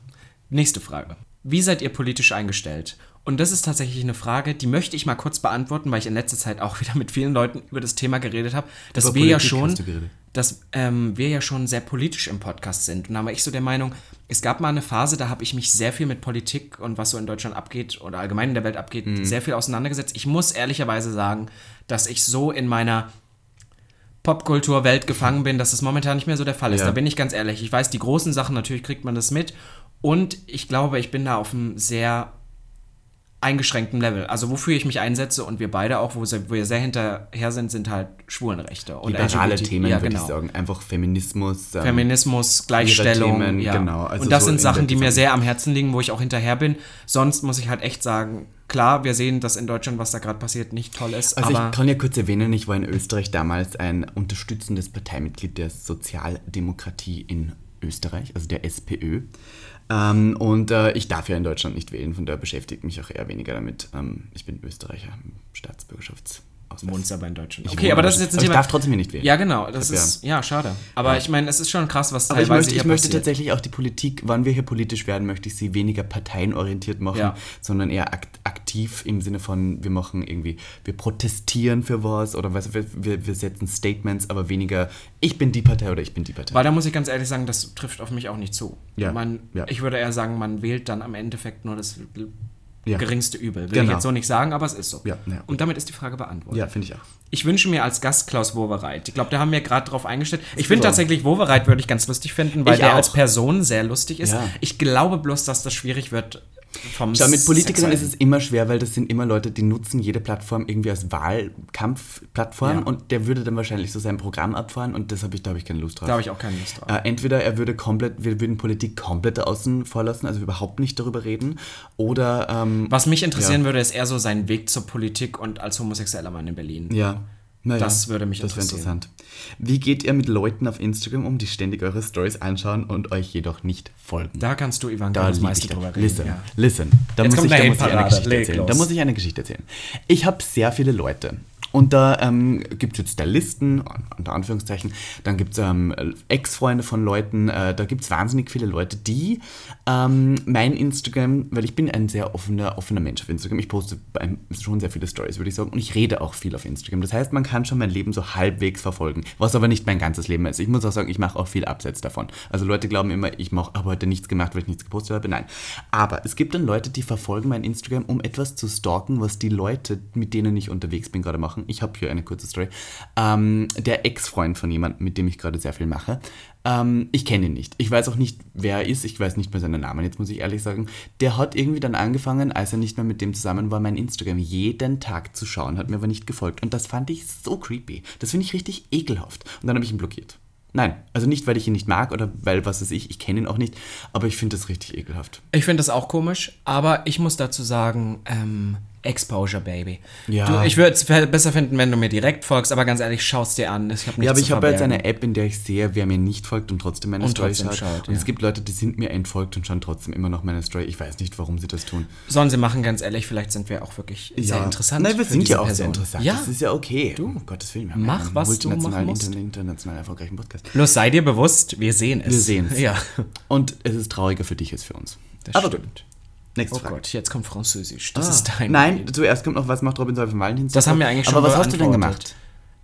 Nächste Frage. Wie seid ihr politisch eingestellt? Und das ist tatsächlich eine Frage, die möchte ich mal kurz beantworten, weil ich in letzter Zeit auch wieder mit vielen Leuten über das Thema geredet habe, dass über wir Politik ja schon, dass ähm, wir ja schon sehr politisch im Podcast sind. Und da war ich so der Meinung, es gab mal eine Phase, da habe ich mich sehr viel mit Politik und was so in Deutschland abgeht oder allgemein in der Welt abgeht, mhm. sehr viel auseinandergesetzt. Ich muss ehrlicherweise sagen, dass ich so in meiner Popkultur-Welt gefangen bin, dass das momentan nicht mehr so der Fall ist. Ja. Da bin ich ganz ehrlich. Ich weiß, die großen Sachen, natürlich kriegt man das mit. Und ich glaube, ich bin da auf einem sehr eingeschränktem Level. Also wofür ich mich einsetze und wir beide auch, wo, wir sehr hinterher sind, sind halt Schwulenrechte. Und Liberale LGBT. Themen, ja, würde genau. ich sagen. Einfach Feminismus. Ähm, Feminismus, Gleichstellung. Themen, ja. genau. Also und das so sind Sachen, die mir sehr am Herzen liegen, wo ich auch hinterher bin. Sonst muss ich halt echt sagen, klar, wir sehen, dass in Deutschland, was da gerade passiert, nicht toll ist. Also ich kann ja kurz erwähnen, ich war in Österreich damals ein unterstützendes Parteimitglied der Sozialdemokratie in Österreich, also der SPÖ. Ähm, und äh, ich darf ja in Deutschland nicht wählen, von daher beschäftigt mich auch eher weniger damit. Ähm, ich bin Österreicher, Staatsbürgerschafts. Wohnst aber in Deutschland. okay, aber das ist jetzt ein Thema. Ich darf trotzdem hier nicht wählen. Ja, genau. Das ist, ja, ja schade. Aber ja. ich meine, es ist schon krass, was aber teilweise ich möchte, ich möchte tatsächlich auch die Politik, wann wir hier politisch werden, möchte ich sie weniger parteienorientiert machen, ja. sondern eher aktiv im Sinne von, wir machen irgendwie, wir protestieren für was oder was, wir, wir setzen Statements, aber weniger, ich bin die Partei oder ich bin die Partei. Weil da muss ich ganz ehrlich sagen, das trifft auf mich auch nicht zu. Ja. Man, Ich würde eher sagen, man wählt dann am Endeffekt nur das ja. geringste Übel. Will genau. ich jetzt so nicht sagen, aber es ist so. Ja, ja. Und damit ist die Frage beantwortet. Ja, finde ich auch. Ich wünsche mir als Gast Klaus Wowereit. Ich glaube, da haben wir gerade drauf eingestellt. Ich finde tatsächlich Wowereit würde ich ganz lustig finden, weil ich der auch. als Person sehr lustig ist. Ich glaube bloß, dass das schwierig wird, vom Schau, mit Politikern ist es immer schwer, weil das sind immer Leute, die nutzen jede Plattform irgendwie als Wahlkampfplattform ja. und der würde dann wahrscheinlich so sein Programm abfahren und das habe ich, da habe ich keine Lust drauf. Da habe ich auch keine Lust drauf. Äh, entweder er würde komplett, wir würden Politik komplett außen vor lassen, also überhaupt nicht darüber reden, oder... Ähm, Was mich interessieren ja. würde, ist eher so sein Weg zur Politik und als homosexueller Mann in Berlin. Ja, naja, das würde mich das interessieren. interessant. Wie geht ihr mit Leuten auf Instagram um, die ständig eure Stories anschauen und euch jedoch nicht folgen? Da kannst du, Ivan, das meiste drüber reden. Listen, ja. listen. Da muss, ich, da muss ich eine Geschichte erzählen. Da muss ich eine Geschichte erzählen. Ich habe sehr viele Leute, und da ähm, gibt es jetzt Stylisten, unter Anführungszeichen, dann gibt es ähm, Ex-Freunde von Leuten, äh, da gibt es wahnsinnig viele Leute, die ähm, mein Instagram, weil ich bin ein sehr offener, offener Mensch auf Instagram, ich poste schon sehr viele Stories, würde ich sagen, und ich rede auch viel auf Instagram. Das heißt, man kann schon mein Leben so halbwegs verfolgen, was aber nicht mein ganzes Leben ist. Ich muss auch sagen, ich mache auch viel abseits davon. Also Leute glauben immer, ich habe heute nichts gemacht, weil ich nichts gepostet habe. Nein. Aber es gibt dann Leute, die verfolgen mein Instagram, um etwas zu stalken, was die Leute, mit denen ich unterwegs bin, gerade machen machen. Ich habe hier eine kurze Story. Ähm, der Ex-Freund von jemandem, mit dem ich gerade sehr viel mache. Ähm, ich kenne ihn nicht. Ich weiß auch nicht, wer er ist. Ich weiß nicht mehr seinen Namen, jetzt muss ich ehrlich sagen. Der hat irgendwie dann angefangen, als er nicht mehr mit dem zusammen war, mein Instagram jeden Tag zu schauen, hat mir aber nicht gefolgt. Und das fand ich so creepy. Das finde ich richtig ekelhaft. Und dann habe ich ihn blockiert. Nein, also nicht, weil ich ihn nicht mag oder weil, was weiß ich, ich kenne ihn auch nicht, aber ich finde das richtig ekelhaft. Ich finde das auch komisch, aber ich muss dazu sagen, ähm, Exposure, Baby. Ja. Du, ich würde es besser finden, wenn du mir direkt folgst, aber ganz ehrlich, schau es dir an. Ich ja, aber ich habe jetzt eine App, in der ich sehe, wer mir nicht folgt und trotzdem meine und Story trotzdem schaut. schaut und ja. es gibt Leute, die sind mir entfolgt und schauen trotzdem immer noch meine Story. Ich weiß nicht, warum sie das tun. Sollen sie machen, ganz ehrlich, vielleicht sind wir auch wirklich ja. sehr interessant. Nein, wir sind ja auch Person. sehr interessant. Ja. Das ist ja okay. Du, um Gottes Willen. Wir Mach, was du machen musst. international erfolgreichen Podcast. Bloß sei dir bewusst, wir sehen es. Wir sehen es. Ja. Und es ist trauriger für dich als für uns. Das aber stimmt. Gut. Nächste oh Frage. Gott, jetzt kommt Französisch. Das ah. ist dein. Nein, zuerst kommt noch, was macht Robin Solf Valentinstag? Das haben wir eigentlich schon Aber was hast du denn gemacht?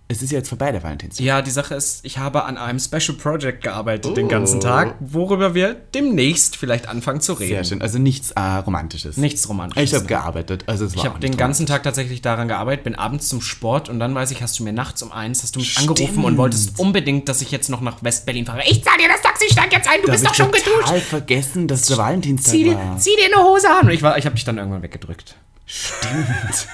Es ist ja jetzt vorbei, der Valentinstag. Ja, die Sache ist, ich habe an einem Special Project gearbeitet oh. den ganzen Tag, worüber wir demnächst vielleicht anfangen zu reden. Sehr schön, also nichts äh, Romantisches. Nichts Romantisches. Ich habe gearbeitet, also es war Ich habe den ganzen Tag tatsächlich daran gearbeitet, bin abends zum Sport und dann weiß ich, hast du mir nachts um eins, hast du mich Stimmt. angerufen und wolltest unbedingt, dass ich jetzt noch nach West-Berlin fahre. Ich zahle dir das Taxi, steig jetzt ein, du da bist doch schon geduscht. Ich total vergessen, dass der Valentinstag zieh war. Zieh dir eine Hose an. Und ich, ich habe dich dann irgendwann weggedrückt. Stimmt.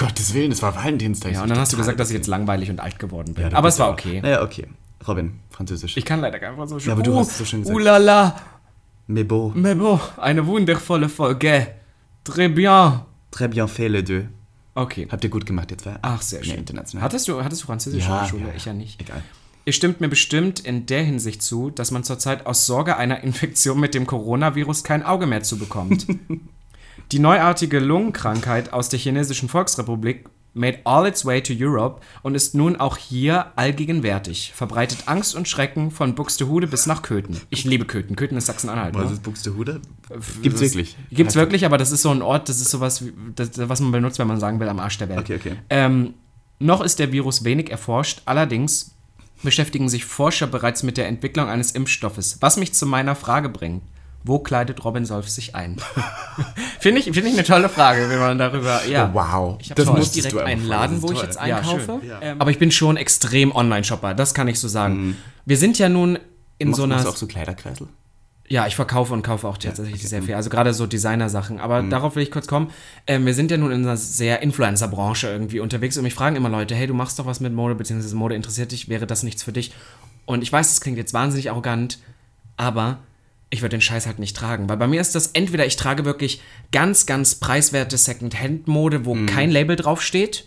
Gottes Willen, es war Valentinstag. Ja, und dann hast du gesagt, dass ich jetzt langweilig und alt geworden bin. Ja, aber es war okay. Naja, okay. Robin, Französisch. Ich kann leider kein Französisch. Ja, aber du uh, hast es so schön gesagt. Oulala. Mais beau. Mais beau. Eine wundervolle Folge. Très bien. Très bien fait, les deux. Okay. Habt ihr gut gemacht, jetzt zwei? Ach, sehr schön. international. Hattest du, hattest du Französisch ja, in der Schule? Ja, ich ja nicht. Egal. Ihr stimmt mir bestimmt in der Hinsicht zu, dass man zurzeit aus Sorge einer Infektion mit dem Coronavirus kein Auge mehr zu bekommt. Die neuartige Lungenkrankheit aus der chinesischen Volksrepublik made all its way to Europe und ist nun auch hier allgegenwärtig. Verbreitet Angst und Schrecken von Buxtehude bis nach Köthen. Ich liebe Köthen. Köthen ist Sachsen-Anhalt. Was ne? ist Buxtehude? Gibt's wirklich? Gibt's wirklich, aber das ist so ein Ort, das ist sowas, wie, das, was man benutzt, wenn man sagen will, am Arsch der Welt. Okay, okay. Ähm, noch ist der Virus wenig erforscht, allerdings beschäftigen sich Forscher bereits mit der Entwicklung eines Impfstoffes, was mich zu meiner Frage bringt. Wo kleidet Robin Solf sich ein? Finde ich, find ich eine tolle Frage, wenn man darüber. Ja. Oh, wow. Ich habe nicht direkt einen Laden, wo ich jetzt einkaufe. Ja, ähm, aber ich bin schon extrem Online-Shopper, das kann ich so sagen. Mhm. Wir sind ja nun in machst, so einer. Du auch so Kleiderkreisel? Ja, ich verkaufe und kaufe auch tatsächlich okay. sehr viel. Also gerade so Designer-Sachen. Aber darauf will ich kurz kommen. Ähm, wir sind ja nun in einer sehr Influencer-Branche irgendwie unterwegs und mich fragen immer Leute, hey, du machst doch was mit Mode, beziehungsweise Mode interessiert dich, wäre das nichts für dich? Und ich weiß, das klingt jetzt wahnsinnig arrogant, aber ich würde den Scheiß halt nicht tragen. Weil bei mir ist das entweder, ich trage wirklich ganz, ganz preiswerte Second-Hand-Mode, wo kein Label draufsteht.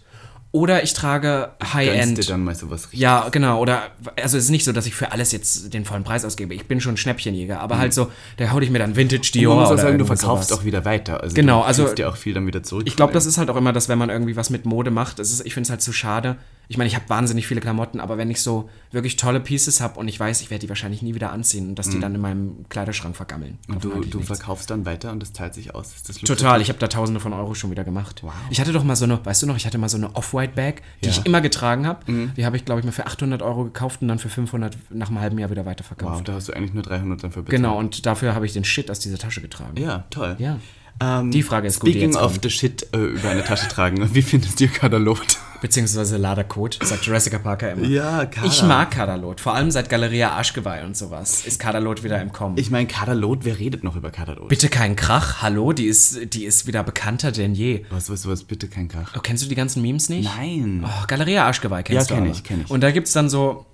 Oder ich trage High-End. dann mal sowas richtig. Ja, genau. Oder, also es ist nicht so, dass ich für alles jetzt den vollen Preis ausgebe. Ich bin schon Schnäppchenjäger. Aber halt so, da hau ich mir dann Vintage Und Dior man muss auch sagen, du verkaufst sowas. auch wieder weiter. Also Genau, du also- dir auch viel dann wieder zurück. Ich glaube, das ist halt auch immer das, wenn man irgendwie was mit Mode macht. Das ist, ich finde es halt zu schade. Ich meine, ich habe wahnsinnig viele Klamotten, aber wenn ich so wirklich tolle Pieces habe und ich weiß, ich werde die wahrscheinlich nie wieder anziehen und dass die dann in meinem Kleiderschrank vergammeln. Und du, du verkaufst dann weiter und das zahlt sich aus. Total, ich habe da tausende von Euro schon wieder gemacht. Wow. Ich hatte doch mal so eine, weißt du noch, ich hatte mal so eine Off-White-Bag, die Ja. Mhm. ich immer getragen habe. Die habe ich, glaube ich, mal für 800 Euro gekauft und dann für 500 nach einem halben Jahr wieder Wow, weiterverkauft. da hast du eigentlich nur 300 dann für bezahlt. Genau, und dafür habe ich den Shit aus dieser Tasche getragen. Ja, toll. Ja. Ähm, Die Frage ist gut, die Speaking of the shit äh, über eine Tasche tragen, wie findest du Kadalot? Beziehungsweise Ladercode, sagt Jurassic Parker immer. Ja, Kader. Ich mag Kadalot, vor allem seit Galeria Arschgeweih und sowas ist Kadalot wieder im Kommen. Ich meine, Kadalot, wer redet noch über Kadalot? Bitte kein Krach, hallo, die ist, die ist wieder bekannter denn je. Was, was, was, bitte kein Krach. Oh, kennst du die ganzen Memes nicht? Nein. Oh, Galeria Arschgeweih kennst Ja, du kenn aber. ich, kenn ich. Und da gibt's dann so,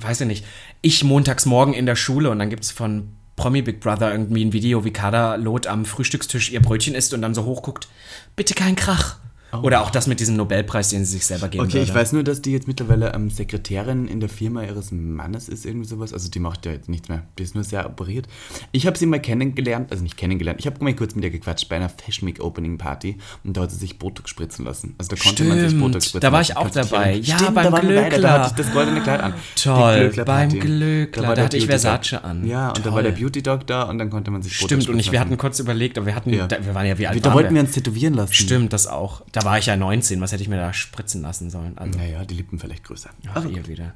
weiß ich nicht, ich montags morgen in der Schule und dann gibt's von Promi Big Brother irgendwie ein Video, wie Kader Lot am Frühstückstisch ihr Brötchen isst und dann so hochguckt, bitte kein Krach. Oder auch das mit diesem Nobelpreis, den sie sich selber geben Oh. Okay, ich würde. weiß nur, dass die jetzt mittlerweile ähm, Sekretärin in der Firma ihres Mannes ist, irgendwie sowas. Also die macht ja jetzt nichts mehr. Die ist nur sehr operiert. Ich habe sie mal kennengelernt, also nicht kennengelernt, ich habe mal kurz mit ihr gequatscht bei einer Fashion Week Opening Party und da hat sie sich Botox spritzen lassen. Also da konnte man sich Stimmt, Botox spritzen da war ich auch dabei. Ja, Stimmt, beim da wir beide, Glöckler. Da hatte ich das goldene Kleid an. Toll, beim Glöckler, da der hatte ich Versace an. Ja, und da Toll. war der Beauty Doc da und dann konnte man sich Botox Stimmt, und ich, wir hatten kurz überlegt, aber wir hatten, Ja. da, wir waren ja wie alt Da wollten wir uns tätowieren lassen. Stimmt, das auch. Da war ich ja 19, was hätte ich mir da spritzen lassen sollen? Also, Naja, die Lippen vielleicht größer. ach, ihr wieder.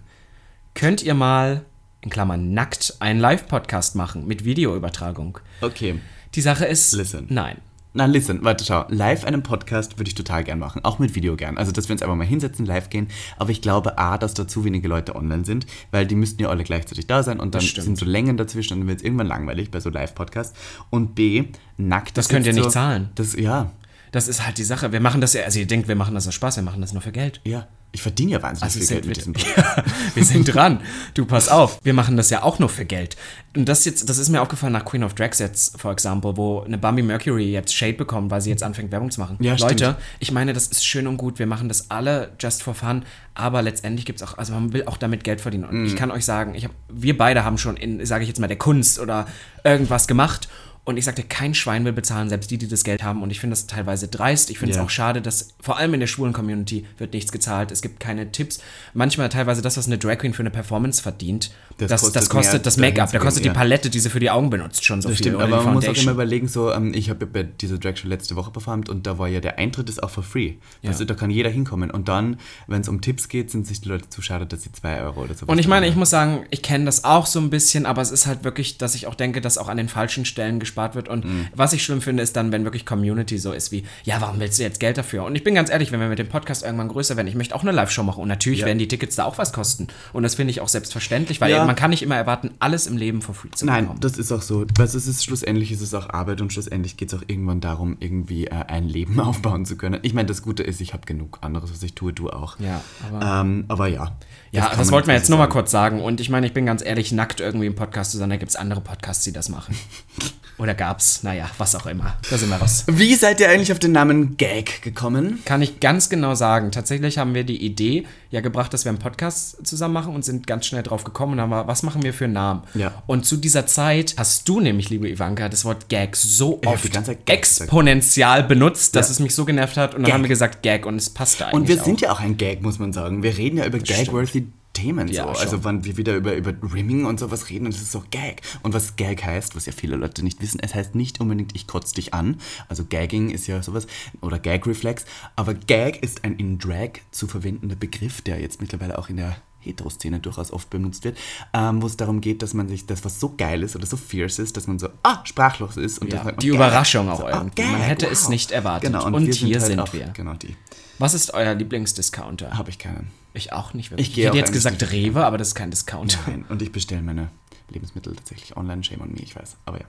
Könnt ihr mal, in Klammern nackt, einen Live-Podcast machen mit Videoübertragung? Okay. Die Sache ist, Listen. nein. Na, listen, warte, schau. Live einen Podcast würde ich total gern machen. Auch mit Video gern. Also, dass wir uns einfach mal hinsetzen, live gehen. Aber ich glaube, A, dass da zu wenige Leute online sind, weil die müssten ja alle gleichzeitig da sein und dann sind so Längen dazwischen und dann wird es irgendwann langweilig bei so Live-Podcasts. Und B, nackt. Das ist könnt ihr jetzt nicht so, zahlen. Das, ja, Das ist halt die Sache. Wir machen das ja, also ihr denkt, wir machen das aus Spaß, wir machen das nur für Geld. ja. Ich verdiene ja wahnsinnig Also viel Geld mit diesem Podcast. wir sind dran. Du, pass auf. Wir machen das ja auch nur für Geld. Und das jetzt, das ist mir aufgefallen nach Queen of Drags jetzt, for example, wo eine Bambi Mercury jetzt Shade bekommt, weil sie jetzt anfängt, Werbung zu machen. Ja, Leute, stimmt. ich meine, das ist schön und gut. Wir machen das alle just for fun. Aber letztendlich gibt es auch, also man will auch damit Geld verdienen. Und Mhm. ich kann euch sagen, ich hab, wir beide haben schon in, sage ich jetzt mal, der Kunst oder irgendwas gemacht. Und ich sagte, kein Schwein will bezahlen, selbst die, die das Geld haben. Und ich finde das teilweise dreist. Ich finde es Ja. auch schade, dass vor allem in der schwulen Community wird nichts gezahlt. Es gibt keine Tipps. Manchmal teilweise das, was eine Drag Queen für eine Performance verdient, Das das, das, kostet kostet, mehr, das Make-up. Da kostet ja. die Palette, die sie für die Augen benutzt, schon so Das viel. stimmt, aber man muss auch immer überlegen, so, ähm, ich habe ja bei dieser Drag Show letzte Woche performt und da war ja der Eintritt ist auch for free. Also da kann jeder hinkommen. Und dann, wenn es um Tipps geht, sind sich die Leute zu schade, dass sie 2 Euro oder so Und ich meine, ich muss sagen, ich kenne das auch so ein bisschen, aber es ist halt wirklich, dass ich auch denke, dass auch an den falschen Stellen gespart wird. Und mhm. was ich schlimm finde, ist dann, wenn wirklich Community so ist wie, ja, warum willst du jetzt Geld dafür? Und ich bin ganz ehrlich, wenn wir mit dem Podcast irgendwann größer werden, ich möchte auch eine Live-Show machen. Und natürlich ja. werden die Tickets da auch was kosten. Und das finde ich auch selbstverständlich, weil ja. man kann nicht immer erwarten, alles im Leben for free zu bekommen. Nein, das ist auch so. Was es ist, schlussendlich ist es auch Arbeit und schlussendlich geht es auch irgendwann darum, irgendwie äh, ein Leben aufbauen zu können. Ich meine, das Gute ist, ich habe genug anderes, was ich tue, du auch. Ja, aber, ähm, aber ja. Ja, das, das wollten wir jetzt nur mal kurz sagen. Und ich meine, ich bin ganz ehrlich, nackt irgendwie im Podcast zu sein, da gibt es andere Podcasts, die das machen. Oder gab's, naja, was auch immer. Da sind wir raus. Wie seid ihr eigentlich auf den Namen Gag gekommen? Kann ich ganz genau sagen. Tatsächlich haben wir die Idee ja gebracht, dass wir einen Podcast zusammen machen und sind ganz schnell drauf gekommen und haben wir, was machen wir für einen Namen? Ja. Und zu dieser Zeit hast du nämlich, liebe Ivanka, das Wort Gag so oft exponentiell benutzt, dass ja. es mich so genervt hat. Und dann Gag. haben wir gesagt Gag und es passte eigentlich. Und wir sind ja auch ein Gag, muss man sagen. Wir reden ja über Gag-worthy Themen ja, so. Also wenn wir wieder über, über Rimming und sowas reden, und das ist so Gag. Und was Gag heißt, was ja viele Leute nicht wissen, es heißt nicht unbedingt, ich kotze dich an. Also Gagging ist ja sowas, oder Gag-Reflex. Aber Gag ist ein in Drag zu verwendender Begriff, der jetzt mittlerweile auch in der Hetero-Szene durchaus oft benutzt wird, ähm, wo es darum geht, dass man sich das, was so geil ist oder so fierce ist, dass man so, ah, sprachlos ist. Und ja, die Überraschung auch so, irgendwie. Ah, man hätte wow. es nicht erwartet. Genau, und, und hier sind, halt sind wir. Genau die. Was ist euer Lieblingsdiscounter? Habe ich keinen. Ich auch nicht wirklich. Ich, ich hätte jetzt gesagt Rewe, aber das ist kein Discounter. Nein, und ich bestelle meine Lebensmittel tatsächlich online. Shame on me, ich weiß. Aber ja.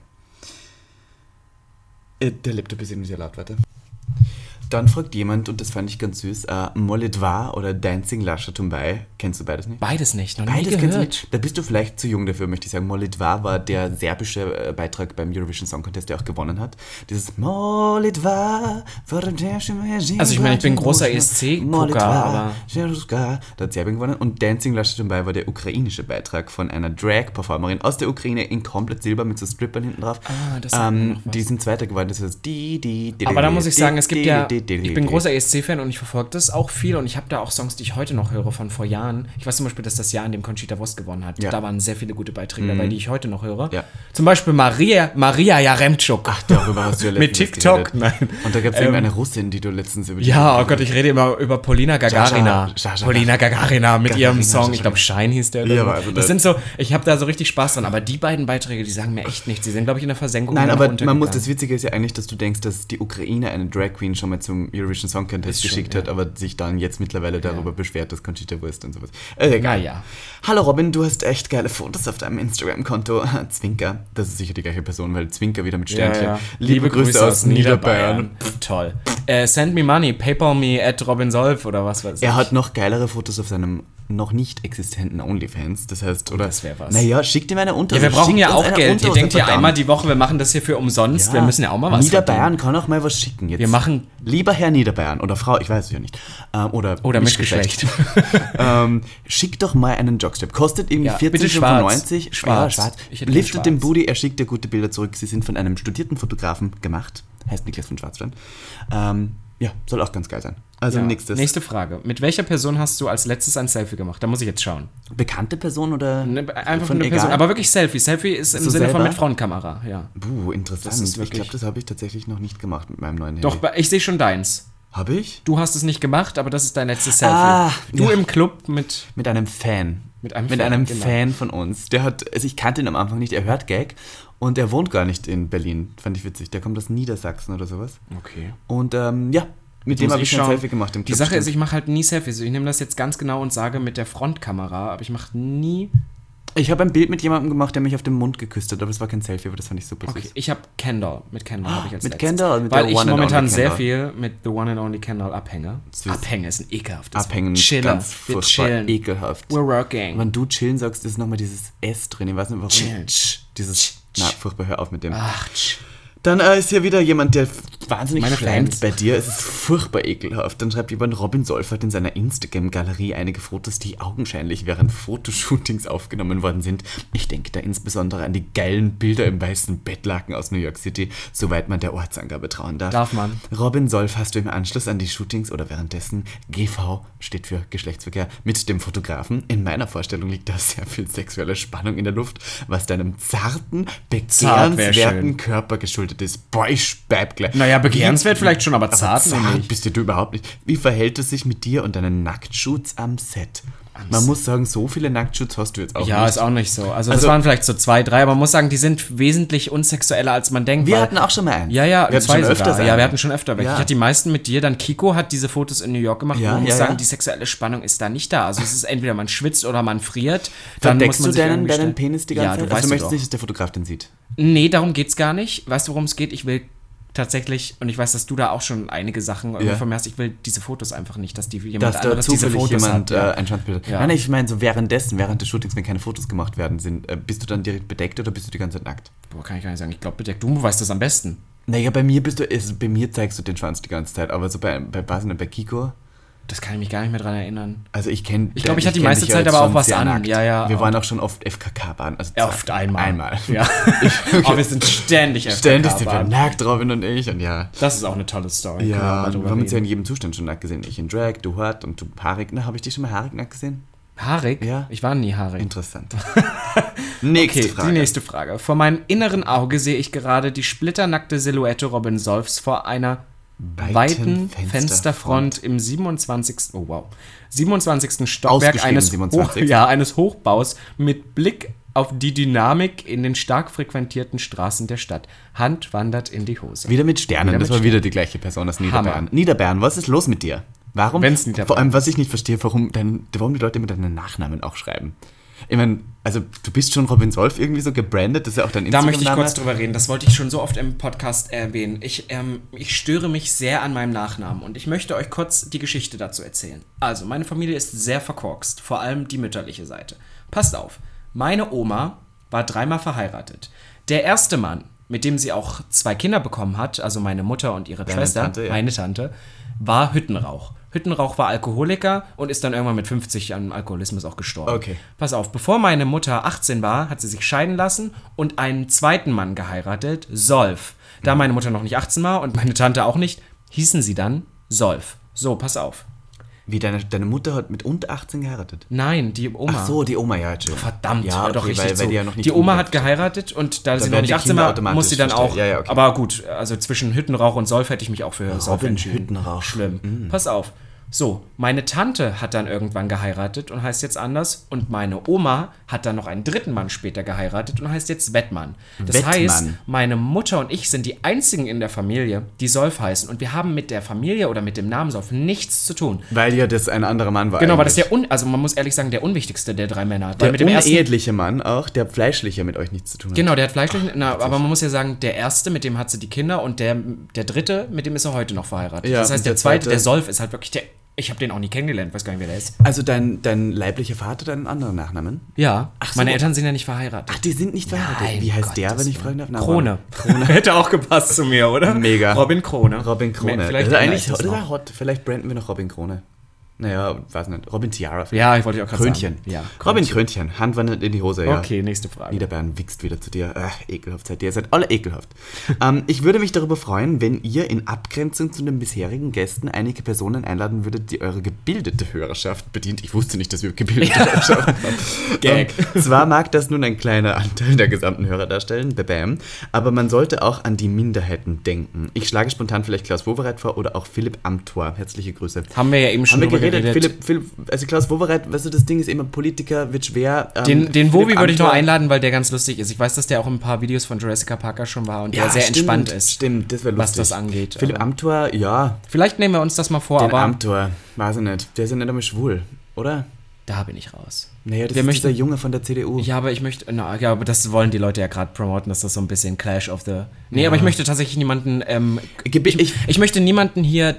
Äh, der Laptop ist irgendwie sehr laut, warte. Dann fragt jemand, und das fand ich ganz süß, äh, Molitva oder Dancing Lascia Tumbai. Kennst du beides nicht? Beides nicht, noch beides nie gehört. Nicht. Da bist du vielleicht zu jung dafür, möchte ich sagen. Molitva war der serbische äh, Beitrag beim Eurovision Song Contest, der auch gewonnen hat. Dieses Molitva Also ich meine, ich bin großer ESC-Gucker, aber... Da hat Serbien gewonnen. Und Dancing Lascia Tumbai war der ukrainische Beitrag von einer Drag-Performerin aus der Ukraine in komplett Silber mit so Strippern hinten drauf. Ah, das ähm, Die sind Zweiter geworden. Das heißt, die, die, die, Aber da muss ich sagen, es gibt ja ich bin großer ESC-Fan und ich verfolge das auch viel und ich habe da auch Songs, die ich heute noch höre von vor Jahren. Ich weiß zum Beispiel, dass das Jahr, in dem Conchita Wurst gewonnen hat, ja. da waren sehr viele gute Beiträge mhm. dabei, die ich heute noch höre. Ja. Zum Beispiel Maria, Maria Jaremczuk. Ach, darüber hast du ja Mit TikTok, nein. Und da gab es ähm, eine Russin, die du letztens über die Ja, oh Gott, ich rede immer über Polina Gagarina. Jaja, Polina Gagarina mit Gagarina, ihrem Song, ich glaube Shine hieß der. Ja, also das sind so, ich habe da so richtig Spaß dran, aber die beiden Beiträge, die sagen mir echt nichts. Die sind, glaube ich, in der Versenkung. Nein, aber man muss, das Witzige ist ja eigentlich, dass du denkst, dass die Ukraine eine Drag Queen schon mal zum Eurovision Song Contest geschickt hat, aber sich dann jetzt mittlerweile darüber ja. beschwert, dass Conchita Wurst und sowas. Äh, egal. Naja. Hallo Robin, du hast echt geile Fotos auf deinem Instagram-Konto. Zwinker, das ist sicher die gleiche Person, weil Zwinker wieder mit Sternchen. Ja, ja. Liebe, Liebe Grüße, Grüße, aus Niederbayern. Niederbayern. Toll. Äh, send me money, paypal me at Robin Solf oder was weiß ich. Er hat noch geilere Fotos auf seinem noch nicht existenten OnlyFans. Das heißt, oh, oder? Das wäre was. Naja, schickt ihm eine Unterhose. Ja, wir brauchen ja auch Geld. Ihr denkt ja einmal die Woche, wir machen das hier für umsonst. Ja. Wir müssen ja auch mal was Niederbayern kann auch mal was schicken. Jetzt. Wir machen. Lieber Herr Niederbayern oder Frau, ich weiß es ja nicht. Ähm, oder oder Mischgeschlecht. ähm, schickt doch mal einen Jogstrap. Kostet irgendwie ja, 14,95. Schwarz. schwarz. Liftet den Booty, er schickt dir gute Bilder zurück. Sie sind von einem studierten Fotografen gemacht. Heißt Niklas von Schwarzstein. Ähm, ja, soll auch ganz geil sein. Also ja. nächstes. Nächste Frage. Mit welcher Person hast du als letztes ein Selfie gemacht? Da muss ich jetzt schauen. Bekannte Person oder? Ne, einfach von eine egal? Person. Aber wirklich Selfie. Selfie ist im so Sinne selber? von mit Frontkamera, ja. Buh, interessant. ich glaube, das habe ich tatsächlich noch nicht gemacht mit meinem neuen Handy. Doch, ich sehe schon deins. Habe ich? Du hast es nicht gemacht, aber das ist dein letztes Selfie. Ah, du ja. im Club mit. Mit einem Fan. Mit einem, mit Fan, einem genau. Fan von uns. Der hat, also ich kannte ihn am Anfang nicht, er hört Gag und er wohnt gar nicht in Berlin. Fand ich witzig. Der kommt aus Niedersachsen oder sowas. Okay. Und ähm, ja, mit dem habe ich schon Selfie gemacht. Im die Sache ist, ich mache halt nie Selfies. Ich nehme das jetzt ganz genau und sage mit der Frontkamera, aber ich mache nie. Ich habe ein Bild mit jemandem gemacht, der mich auf den Mund geküsst hat, aber es war kein Selfie, aber das fand ich super okay. süß. Ich habe Kendall. Mit Kendall habe ich als Mit letztes. Kendall? Mit Weil ich momentan sehr viel mit The One and Only Kendall abhänge. Süß. Abhänge ist ein ekelhaftes Abhängen Chiller. ganz Wir chillen. ekelhaft. We're working. Wenn du chillen sagst, ist nochmal dieses S drin. Ich weiß nicht warum. Chillen. Dieses, na, furchtbar, hör auf mit dem. Ach, tsch. Dann äh, ist hier wieder jemand, der wahnsinnig Meine schleimt bei dir. Es ist furchtbar ekelhaft. Dann schreibt jemand, Robin Solfert in seiner Instagram-Galerie einige Fotos, die augenscheinlich während Fotoshootings aufgenommen worden sind. Ich denke da insbesondere an die geilen Bilder im weißen Bettlaken aus New York City, soweit man der Ortsangabe trauen darf. Darf man. Robin Solf hast du im Anschluss an die Shootings oder währenddessen GV steht für Geschlechtsverkehr mit dem Fotografen. In meiner Vorstellung liegt da sehr viel sexuelle Spannung in der Luft, was deinem zarten, begehrenswerten Körper geschuldet ich speib gleich. Naja, begehrenswert vielleicht schon, aber zart, aber zart bist du überhaupt nicht. Wie verhält es sich mit dir und deinen Nacktshoots am Set? Man muss sagen, so viele Nacktschutz hast du jetzt auch ja, nicht. Ja, ist auch nicht so. Also, also, das waren vielleicht so zwei, drei, aber man muss sagen, die sind wesentlich unsexueller, als man denkt. Wir hatten auch schon mal einen. Ja, ja, wir zwei schon sogar. Öfter ja, wir hatten schon öfter welche. Ja. Ich hatte die meisten mit dir, dann Kiko hat diese Fotos in New York gemacht. Ja, man muss sagen, die sexuelle Spannung ist da nicht da. Also es ist entweder man schwitzt oder man friert. Dann Verdeckst muss man du deinen, deinen Penis die ganze ja, Zeit? Du also du möchtest nicht, dass der Fotograf den sieht? Nee, darum geht's gar nicht. Weißt du, worum es geht? Ich will tatsächlich, und ich weiß, dass du da auch schon einige Sachen ja. hast, ich will diese Fotos einfach nicht, dass die jemand dass anderes diese Fotos jemand, hat. Ja. Äh. Ja. Nein, ich meine, so währenddessen, während des Shootings, wenn keine Fotos gemacht werden, sind, äh, bist du dann direkt bedeckt oder bist du die ganze Zeit nackt? Boah, kann ich gar nicht sagen. Ich glaube bedeckt. Du weißt das am besten. Naja, bei mir bist du, ist, bei mir zeigst du den Schwanz die ganze Zeit, aber so bei, bei Basen und bei Kiko das kann ich mich gar nicht mehr dran erinnern. Also ich kenne. Ich glaube, ich hatte die meiste Zeit aber auch was an. Nackt. Ja, ja. Wir waren auch schon oft FKK-Bahn. Also oft einmal. Einmal. Ja. okay. Aber wir sind ständig FKK-Bahn. Ständig sind wir nackt, Robin und ich. Und ja. Das ist auch eine tolle Story. Ja, wir haben uns ja in jedem Zustand schon nackt gesehen. Ich in Drag, du hart und du haarig. Na, habe ich dich schon mal haarig nackt gesehen? Haarig? Ja. Ich war nie haarig. Interessant. nächste okay, Frage. Die nächste Frage. Vor meinem inneren Auge sehe ich gerade die splitternackte Silhouette Robin Solfs vor einer weiten, Fensterfront. im 27. Oh wow. 27. Stockwerk eines, 27. Hoch, ja, eines Hochbaus mit Blick auf die Dynamik in den stark frequentierten Straßen der Stadt. Hand wandert in die Hose. Wieder mit Sternen, wieder das mit war Sternen. wieder die gleiche Person aus Niederbern. Hammer. Niederbern, was ist los mit dir? Warum? Wenn's Niederbern. Vor allem, was ich nicht verstehe, warum, dein, warum die Leute immer deinen Nachnamen auch schreiben. Ich meine, also du bist schon Robin Solf irgendwie so gebrandet, das ist ja auch dein Instagram. Da möchte ich kurz drüber reden. Das wollte ich schon so oft im Podcast erwähnen. Ich, ähm, ich störe mich sehr an meinem Nachnamen und ich möchte euch kurz die Geschichte dazu erzählen. Also, meine Familie ist sehr verkorkst, vor allem die mütterliche Seite. Passt auf, meine Oma war dreimal verheiratet. Der erste Mann, mit dem sie auch zwei Kinder bekommen hat, also meine Mutter und ihre Deine Schwester, Tante, ja. meine Tante, war Hüttenrauch. Hüttenrauch war Alkoholiker und ist dann irgendwann mit 50 an Alkoholismus auch gestorben. Okay. Pass auf, bevor meine Mutter 18 war, hat sie sich scheiden lassen und einen zweiten Mann geheiratet, Solf. Da meine Mutter noch nicht 18 war und meine Tante auch nicht, hießen sie dann Solf. So, pass auf. Wie deine, deine Mutter hat mit unter 18 geheiratet? Nein, die Oma. Ach so, die Oma, ja, schön. Verdammt, ja, okay, doch richtig weil, weil die, ja noch nicht die Oma hat geheiratet und da, da sie noch nicht 18 war, muss sie dann auch. Ja, ja, okay. Aber gut, also zwischen Hüttenrauch und Solf hätte ich mich auch für Solf entschieden. Hüttenrauch. Schlimm. Mhm. Pass auf. So, meine Tante hat dann irgendwann geheiratet und heißt jetzt anders. Und meine Oma hat dann noch einen dritten Mann später geheiratet und heißt jetzt Wettmann. Das Wettmann. heißt, meine Mutter und ich sind die einzigen in der Familie, die Solf heißen. Und wir haben mit der Familie oder mit dem Namen Solf nichts zu tun. Weil ja das ein anderer Mann war. Genau, weil das der, un also man muss ehrlich sagen, der unwichtigste der drei Männer. Der mit dem uneheliche Mann auch, der fleischliche mit euch nichts zu tun hat. Genau, der hat fleischlich, na, aber man muss ja sagen, der erste, mit dem hat sie die Kinder und der, der dritte, mit dem ist er heute noch verheiratet. Ja, das heißt, der, der zweite, der Solf, ist halt wirklich der ich habe den auch nie kennengelernt, weiß gar nicht, wer der ist. Also dein, dein leiblicher Vater hat einen anderen Nachnamen? Ja. Ach, meine so. Eltern sind ja nicht verheiratet. Ach, die sind nicht verheiratet. Nein, Wie heißt Gott, der, wenn ich fragen darf? Krone. Krone. Hätte auch gepasst zu mir, oder? Mega. Robin Krone. Robin Krone. Vielleicht das ist eigentlich das ist hot. Vielleicht branden wir noch Robin Krone. Naja, weiß nicht. Robin Tiara. Vielleicht. Ja, ich wollte auch gerade Krönchen. sagen. Ja, Robin Krönchen. Hand wandert in die Hose, ja. Okay, nächste Frage. Niederbayern wichst wieder zu dir. Ach, ekelhaft seid ihr. Ihr seid alle ekelhaft. ähm, ich würde mich darüber freuen, wenn ihr in Abgrenzung zu den bisherigen Gästen einige Personen einladen würdet, die eure gebildete Hörerschaft bedient. Ich wusste nicht, dass wir gebildete Hörerschaft haben. Gag. Ähm, zwar mag das nun ein kleiner Anteil der gesamten Hörer darstellen, bam, aber man sollte auch an die Minderheiten denken. Ich schlage spontan vielleicht Klaus Wowereit vor oder auch Philipp Amthor. Herzliche Grüße. Haben wir ja eben schon Haben wir geredet. Geredet. Philipp, Philipp also Klaus Wowereit, weißt du, das Ding ist immer, Politiker wird schwer. Ähm, den den Wowi würde ich noch einladen, weil der ganz lustig ist. Ich weiß, dass der auch in ein paar Videos von Jurassic Parker schon war und ja, der sehr stimmt, entspannt ist. Stimmt, das wäre lustig. Was das angeht. Philipp Amthor, ja. Vielleicht nehmen wir uns das mal vor, Den aber. Amthor, weiß ich nicht. Der ist ja nicht einmal schwul, oder? Da bin ich raus. Naja, das der ist möchte, der Junge von der CDU. Ja, aber ich möchte, na, ja, aber das wollen die Leute ja gerade promoten, dass das so ein bisschen Clash of the. Nee, ja. aber ich möchte tatsächlich niemanden. Ähm, ich, ich, ich, möchte niemanden hier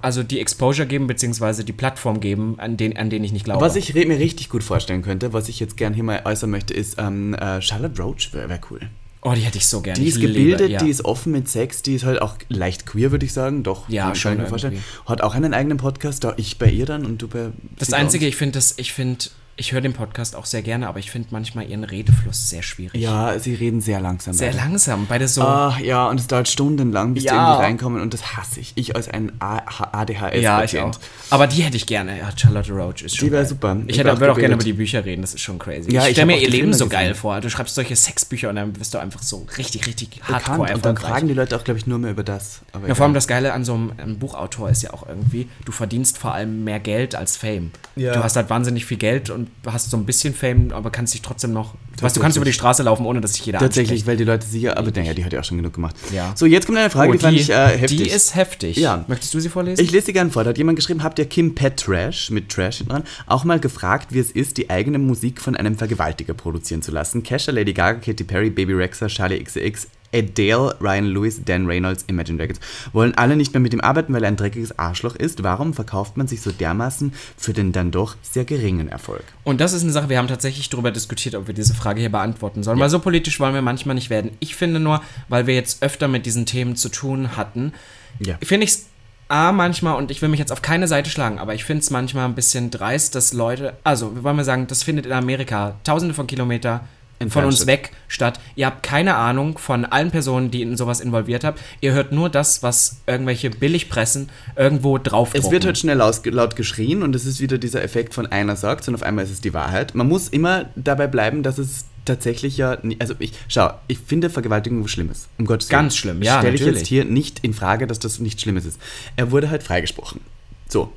also die Exposure geben, beziehungsweise die Plattform geben, an den, an denen ich nicht glaube. Was ich mir richtig gut vorstellen könnte, was ich jetzt gerne hier mal äußern möchte, ist ähm, äh, Charlotte Roach wäre wär cool. Oh, die hätte ich so gerne. Die ist ich gebildet, liebe, ja. die ist offen mit Sex, die ist halt auch leicht queer, würde ich sagen. Doch, ja, schon mir vorstellen. Hat auch einen eigenen Podcast, da ich bei ihr dann und du bei. Das Einzige, ich finde, ich finde ich höre den Podcast auch sehr gerne, aber ich finde manchmal ihren Redefluss sehr schwierig. Ja, sie reden sehr langsam. Sehr beide. langsam, beide so. Ach ja, und es dauert stundenlang, bis ja. die irgendwie reinkommen und das hasse ich. Ich als ein ADHS. Ja, ich auch. Aber die hätte ich gerne. Ja, Charlotte Roach ist schon. Die wäre super. Ich, ich hätte, würde auch gerne über die Bücher reden, das ist schon crazy. Ja, ich stelle mir ihr Leben so geil vor. Du schreibst solche Sexbücher und dann bist du einfach so richtig, richtig hardcore Und dann fragen die Leute auch, glaube ich, nur mehr über das. Aber ja, vor allem das Geile an so einem, einem, Buchautor ist ja auch irgendwie, du verdienst vor allem mehr Geld als Fame. Ja. Du hast halt wahnsinnig viel Geld und hast so ein bisschen Fame, aber kannst dich trotzdem noch. Weißt du, kannst über die Straße laufen, ohne dass sich jeder Tatsächlich, anspricht. weil die Leute sie ja, aber naja, die hat ja auch schon genug gemacht. Ja. So, jetzt kommt eine Frage, oh, die, die, fand ich äh, heftig. Die ist heftig. Ja. Möchtest du sie vorlesen? Ich lese sie gerne vor. Da hat jemand geschrieben, habt ihr Kim Petrash mit Trash dran auch mal gefragt, wie es ist, die eigene Musik von einem Vergewaltiger produzieren zu lassen? Kesha, Lady Gaga, Katy Perry, Baby Rexa, Charlie XX, Adele, Ryan Lewis, Dan Reynolds, Imagine Dragons wollen alle nicht mehr mit ihm arbeiten, weil er ein dreckiges Arschloch ist. Warum verkauft man sich so dermaßen für den dann doch sehr geringen Erfolg? Und das ist eine Sache, wir haben tatsächlich darüber diskutiert, ob wir diese Frage hier beantworten sollen. Ja. Weil so politisch wollen wir manchmal nicht werden. Ich finde nur, weil wir jetzt öfter mit diesen Themen zu tun hatten, ja. finde ich es A, manchmal, und ich will mich jetzt auf keine Seite schlagen, aber ich finde es manchmal ein bisschen dreist, dass Leute, also, wir wollen mal sagen, das findet in Amerika tausende von Kilometern von uns weg statt. Ihr habt keine Ahnung von allen Personen, die in sowas involviert habt. Ihr hört nur das, was irgendwelche Billigpressen irgendwo drauf Es wird halt schnell laut, laut geschrien und es ist wieder dieser Effekt von einer sagt und auf einmal ist es die Wahrheit. Man muss immer dabei bleiben, dass es tatsächlich ja, also ich, schau, ich finde Vergewaltigung was Schlimmes. Um Gottes Willen. Ganz schlimm, ja, Stelle ich jetzt hier nicht in Frage, dass das nichts Schlimmes ist. Er wurde halt freigesprochen. So.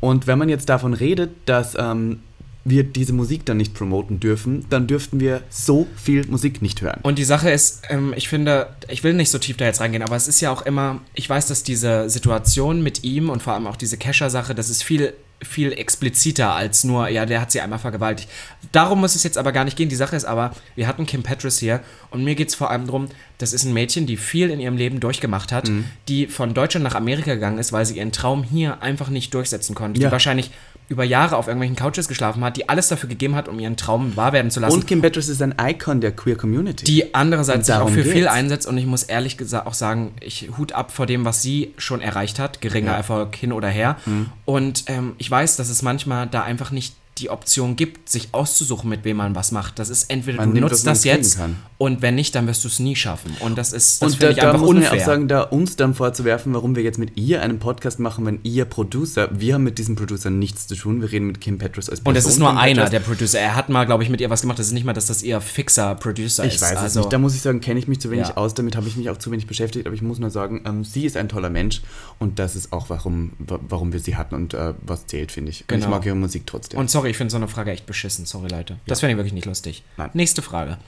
Und wenn man jetzt davon redet, dass ähm, wir diese Musik dann nicht promoten dürfen, dann dürften wir so viel Musik nicht hören. Und die Sache ist, ähm, ich finde, ich will nicht so tief da jetzt reingehen, aber es ist ja auch immer, ich weiß, dass diese Situation mit ihm und vor allem auch diese Kescher-Sache, das ist viel viel expliziter als nur, ja, der hat sie einmal vergewaltigt. Darum muss es jetzt aber gar nicht gehen. Die Sache ist aber, wir hatten Kim Petras hier und mir geht es vor allem darum, das ist ein Mädchen, die viel in ihrem Leben durchgemacht hat, mhm. die von Deutschland nach Amerika gegangen ist, weil sie ihren Traum hier einfach nicht durchsetzen konnte. Ja. Die wahrscheinlich über Jahre auf irgendwelchen Couches geschlafen hat, die alles dafür gegeben hat, um ihren Traum wahr werden zu lassen. Und Kim Petras ist ein Icon der Queer Community. Die andererseits sich auch für geht's. viel einsetzt und ich muss ehrlich gesagt auch sagen, ich hut ab vor dem, was sie schon erreicht hat, geringer ja. Erfolg hin oder her. Mhm. Und ähm, ich weiß, dass es manchmal da einfach nicht die Option gibt, sich auszusuchen, mit wem man was macht. Das ist entweder man du nimmt, nutzt das jetzt kann. Und wenn nicht, dann wirst du es nie schaffen. Und das ist das finde ich da einfach muss unfair. Man ja auch sagen, da uns dann vorzuwerfen, warum wir jetzt mit ihr einen Podcast machen, wenn ihr Producer, wir haben mit diesem Producer nichts zu tun. Wir reden mit Kim Petras als Person. Und es ist nur Kim einer Petras. der Producer. Er hat mal, glaube ich, mit ihr was gemacht. Das ist nicht mal, dass das ihr fixer Producer ich ist. Ich weiß also, es nicht. Da muss ich sagen, kenne ich mich zu wenig ja. aus. Damit habe ich mich auch zu wenig beschäftigt. Aber ich muss nur sagen, ähm, sie ist ein toller Mensch und das ist auch, warum, warum wir sie hatten und äh, was zählt, finde ich. Genau. Und ich mag ihre Musik trotzdem. Und sorry, ich finde so eine Frage echt beschissen, sorry Leute. Das ja. fände ich wirklich nicht lustig. Nein. Nächste Frage.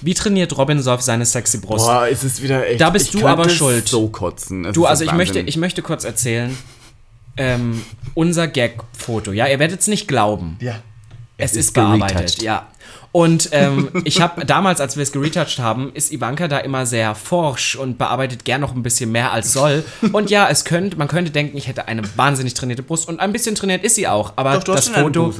Wie trainiert Robin Solf seine sexy Brust? Boah, ist es wieder echt. Da bist du aber schuld. so kotzen. Es du, also ich möchte, ich möchte kurz erzählen, ähm, unser Gag-Foto, ja, ihr werdet es nicht glauben. Ja. Es, es ist, ist bearbeitet, ja. Und ähm, ich habe damals, als wir es geretouched haben, ist Ivanka da immer sehr forsch und bearbeitet gern noch ein bisschen mehr als soll. Und ja, es könnte, man könnte denken, ich hätte eine wahnsinnig trainierte Brust und ein bisschen trainiert ist sie auch. Aber Doch, das Foto,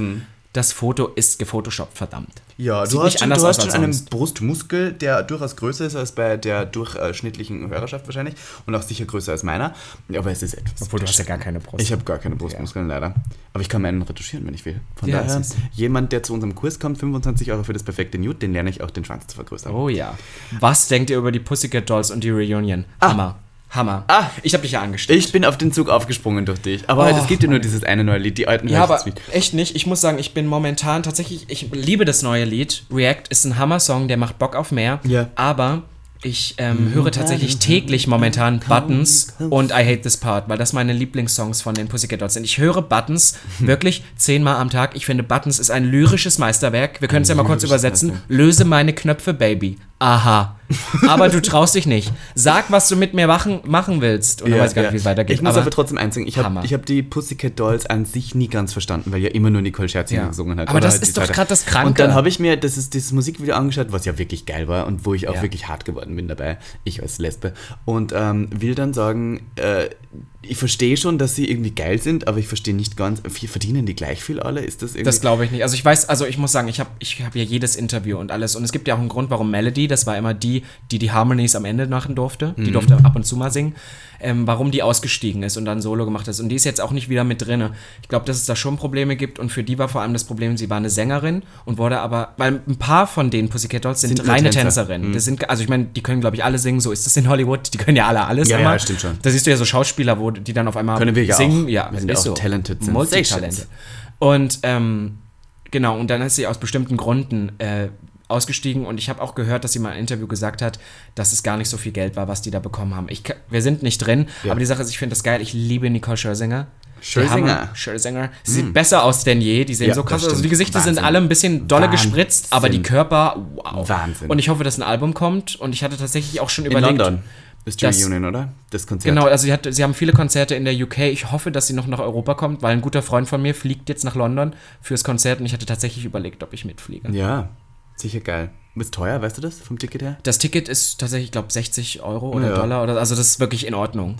das Foto ist gefotoshoppt, verdammt. Ja, Sieht du hast, schon, du hast schon einen Brustmuskel, der durchaus größer ist als bei der durchschnittlichen Hörerschaft wahrscheinlich und auch sicher größer als meiner. Aber es ist etwas. Obwohl du hast ja gar keine Brust. Ich habe gar keine Brustmuskeln, ja. leider. Aber ich kann meinen retuschieren, wenn ich will. Von ja, daher, jemand, der zu unserem Kurs kommt, 25 Euro für das perfekte Nude, den lerne ich auch, den Schwanz zu vergrößern. Oh ja. Was denkt ihr über die Pussycat Dolls und die Reunion? Ah. Hammer. Hammer. Ah, ich habe dich ja angestellt. Ich bin auf den Zug aufgesprungen durch dich. Aber oh, es gibt ja nur dieses eine neue Lied, die alten Ja, aber echt nicht. Ich muss sagen, ich bin momentan tatsächlich, ich liebe das neue Lied. React ist ein Hammer-Song, der macht Bock auf mehr. Ja. Aber ich ähm, höre tatsächlich täglich momentan Buttons und I Hate This Part, weil das meine Lieblingssongs von den Pussycat Dolls sind. Ich höre Buttons wirklich zehnmal am Tag. Ich finde, Buttons ist ein lyrisches Meisterwerk. Wir können es ja mal kurz übersetzen. Löse meine Knöpfe, Baby. Aha. Aber du traust dich nicht. Sag, was du mit mir machen, machen willst. Und ja, dann weiß ich gar nicht, wie es weitergeht. Ich muss aber, aber trotzdem eins sagen. Ich habe hab die Pussycat Dolls an sich nie ganz verstanden, weil ja immer nur Nicole Scherzinger ja. gesungen hat. Aber das halt ist doch gerade das Kranke. Und dann habe ich mir das ist, dieses Musikvideo angeschaut, was ja wirklich geil war und wo ich auch ja. wirklich hart geworden bin dabei. Ich als Lesbe. Und ähm, will dann sagen, äh, ich verstehe schon, dass sie irgendwie geil sind, aber ich verstehe nicht ganz, verdienen die gleich viel alle? Ist das irgendwie? Das glaube ich nicht. Also ich weiß, also ich muss sagen, ich habe ich hab ja jedes Interview und alles und es gibt ja auch einen Grund, warum Melody, das war immer die, die die Harmonies am Ende machen durfte, die mhm. durfte ab und zu mal singen, ähm, warum die ausgestiegen ist und dann Solo gemacht ist und die ist jetzt auch nicht wieder mit drinne. Ich glaube, dass es da schon Probleme gibt und für die war vor allem das Problem, sie war eine Sängerin und wurde aber, weil ein paar von den Pussycat Dolls sind, sind reine Tänzer. Tänzerinnen. Mhm. Das sind, also ich meine, die können glaube ich alle singen, so ist das in Hollywood, die können ja alle alles ja, immer. Ja, stimmt schon. Da siehst du ja so Schauspieler, wo die dann auf einmal können wir ja singen. Auch. Ja, wir sind ja auch so. talented Multitalente. Und ähm, genau, und dann ist sie aus bestimmten Gründen äh, ausgestiegen und ich habe auch gehört, dass sie mal im Interview gesagt hat, dass es gar nicht so viel Geld war, was die da bekommen haben. Ich, wir sind nicht drin, ja. aber die Sache ist, ich finde das geil. Ich liebe Nicole Scherzinger. Scherzinger. Scherzinger. Sie sieht mm. besser aus denn je. Die sehen ja, so krass aus. Also die Gesichter Wahnsinn. sind alle ein bisschen dolle Wahnsinn. gespritzt, aber die Körper, wow. Wahnsinn. Und ich hoffe, dass ein Album kommt und ich hatte tatsächlich auch schon In überlegt. London. Ist die das, Reunion, oder? Das Konzert. Genau, also sie, hat, sie haben viele Konzerte in der UK. Ich hoffe, dass sie noch nach Europa kommt, weil ein guter Freund von mir fliegt jetzt nach London fürs Konzert und ich hatte tatsächlich überlegt, ob ich mitfliege. Ja, sicher geil. Ist teuer, weißt du das vom Ticket her? Das Ticket ist tatsächlich, ich glaube, 60 Euro oder ja. Dollar. Oder, also das ist wirklich in Ordnung.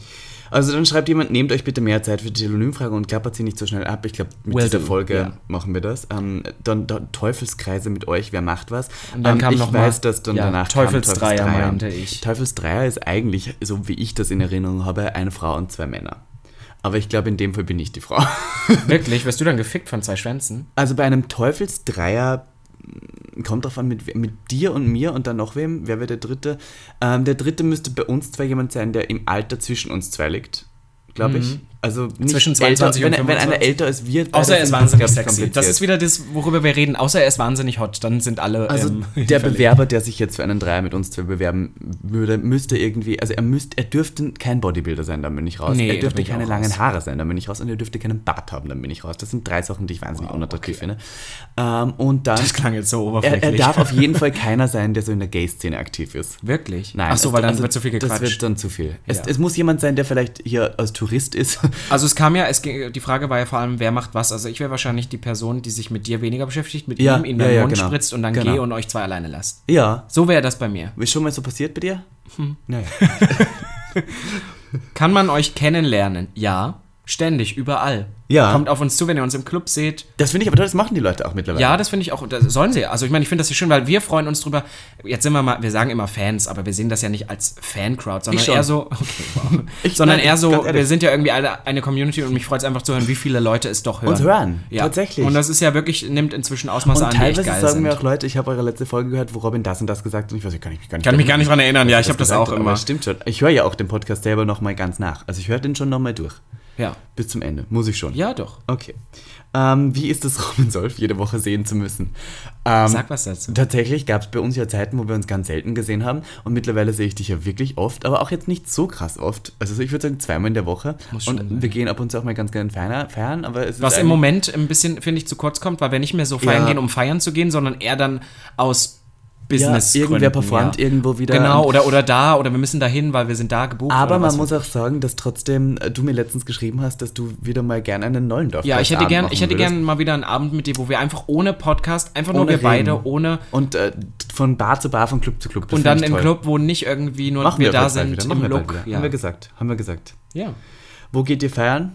Also dann schreibt jemand, nehmt euch bitte mehr Zeit für die Telonymfrage und klappert sie nicht so schnell ab. Ich glaube, mit well dieser Folge ja. machen wir das. Ähm, dann, dann, Teufelskreise mit euch, wer macht was? Und dann ähm, kam ich noch weiß, dass dann ja, danach Teufelsdreier, Teufelsdreier meinte ich. Teufelsdreier ist eigentlich, so wie ich das in Erinnerung habe, eine Frau und zwei Männer. Aber ich glaube, in dem Fall bin ich die Frau. Wirklich? Wirst du dann gefickt von zwei Schwänzen? Also bei einem Teufelsdreier kommt drauf an, mit, mit dir und mir und dann noch wem. Wer wäre der dritte? Ähm, der dritte müsste bei uns zwar jemand sein, der im Alter zwischen uns zwei liegt, glaube ich. Mhm. Also Zwischen 22 älter, und wenn, wenn einer älter ist, wird. Außer er ist wahnsinnig sexy. Das ist wieder das, worüber wir reden. Außer er ist wahnsinnig hot, dann sind alle. Also ähm, der Bewerber, der sich jetzt für einen Dreier mit uns bewerben würde, müsste irgendwie, also er müsste, er dürfte kein Bodybuilder sein, dann bin ich raus. Nee, er dürfte keine langen raus. Haare sein, dann bin ich raus. Und er dürfte keinen Bart haben, dann bin ich raus. Das sind drei Sachen, die ich wahnsinnig wow, unattraktiv okay. finde. Ähm, und dann. Das klang jetzt so oberflächlich. Er, er, darf auf jeden Fall keiner sein, der so in der Gay-Szene aktiv ist. Wirklich? Nein. Achso, weil dann also, wird zu viel gequatscht. Das wird dann zu viel. Ja. Es, es muss jemand sein, der vielleicht hier als Tourist ist. Also es kam ja es, die Frage war ja vor allem, wer macht was. Also ich wäre wahrscheinlich die Person, die sich mit dir weniger beschäftigt, mit ja, ihm in den ja, Mund genau. spritzt und dann genau. gehe und euch zwei alleine lasst. Ja. So wäre das bei mir. Ist schon mal so passiert bei dir? Hm. Naja. Kann man euch kennenlernen? Ja. Ständig, überall. Ja. Kommt auf uns zu, wenn ihr uns im Club seht. Das finde ich aber, das machen die Leute auch mittlerweile. Ja, das finde ich auch, das sollen sie. Also ich meine, ich finde das ja schön, weil wir freuen uns drüber. Jetzt sind wir mal, wir sagen immer Fans, aber wir sehen das ja nicht als Fancrowd, sondern eher so, okay, wow. ich sondern eher so, wir sind ja irgendwie alle eine Community und mich freut es einfach zu hören, wie viele Leute es doch hören. Uns hören, ja. tatsächlich. Und das ist ja wirklich, nimmt inzwischen Ausmaße und an, die echt geil sagen sind. mir auch Leute, ich habe eure letzte Folge gehört, wo Robin das und das gesagt hat und ich weiß, ich kann mich gar nicht, kann mich gar nicht dran erinnern. Ja, ich habe das auch immer. Stimmt schon. Ich höre ja auch den Podcast selber nochmal ganz nach. Also ich höre den schon nochmal durch. Ja. Bis zum Ende. Muss ich schon. Ja, doch. Okay. Ähm, wie ist es, Robin Solf jede Woche sehen zu müssen? Ähm, Sag was dazu. Tatsächlich gab es bei uns ja Zeiten, wo wir uns ganz selten gesehen haben. Und mittlerweile sehe ich dich ja wirklich oft, aber auch jetzt nicht so krass oft. Also ich würde sagen zweimal in der Woche. Muss und sein. wir gehen ab und zu auch mal ganz gerne feiern. Aber es was im Moment ein bisschen, finde ich, zu kurz kommt, weil wir nicht mehr so feiern ja. gehen, um feiern zu gehen, sondern eher dann aus Business. Ja, irgendwer performt ja. irgendwo wieder. Genau, oder, oder da, oder wir müssen da hin, weil wir sind da gebucht. Aber man muss auch sagen, dass trotzdem äh, du mir letztens geschrieben hast, dass du wieder mal gerne einen neuen Dorf Ja, ich hätte gerne gern mal wieder einen Abend mit dir, wo wir einfach ohne Podcast, einfach ohne nur wir reden. beide, ohne. Und äh, von Bar zu Bar, von Club zu Club. Das und dann im toll. Club, wo nicht irgendwie nur Machen wir, da sind. Im Look. Ja. Haben wir gesagt. Haben wir gesagt. Ja. Wo geht ihr feiern?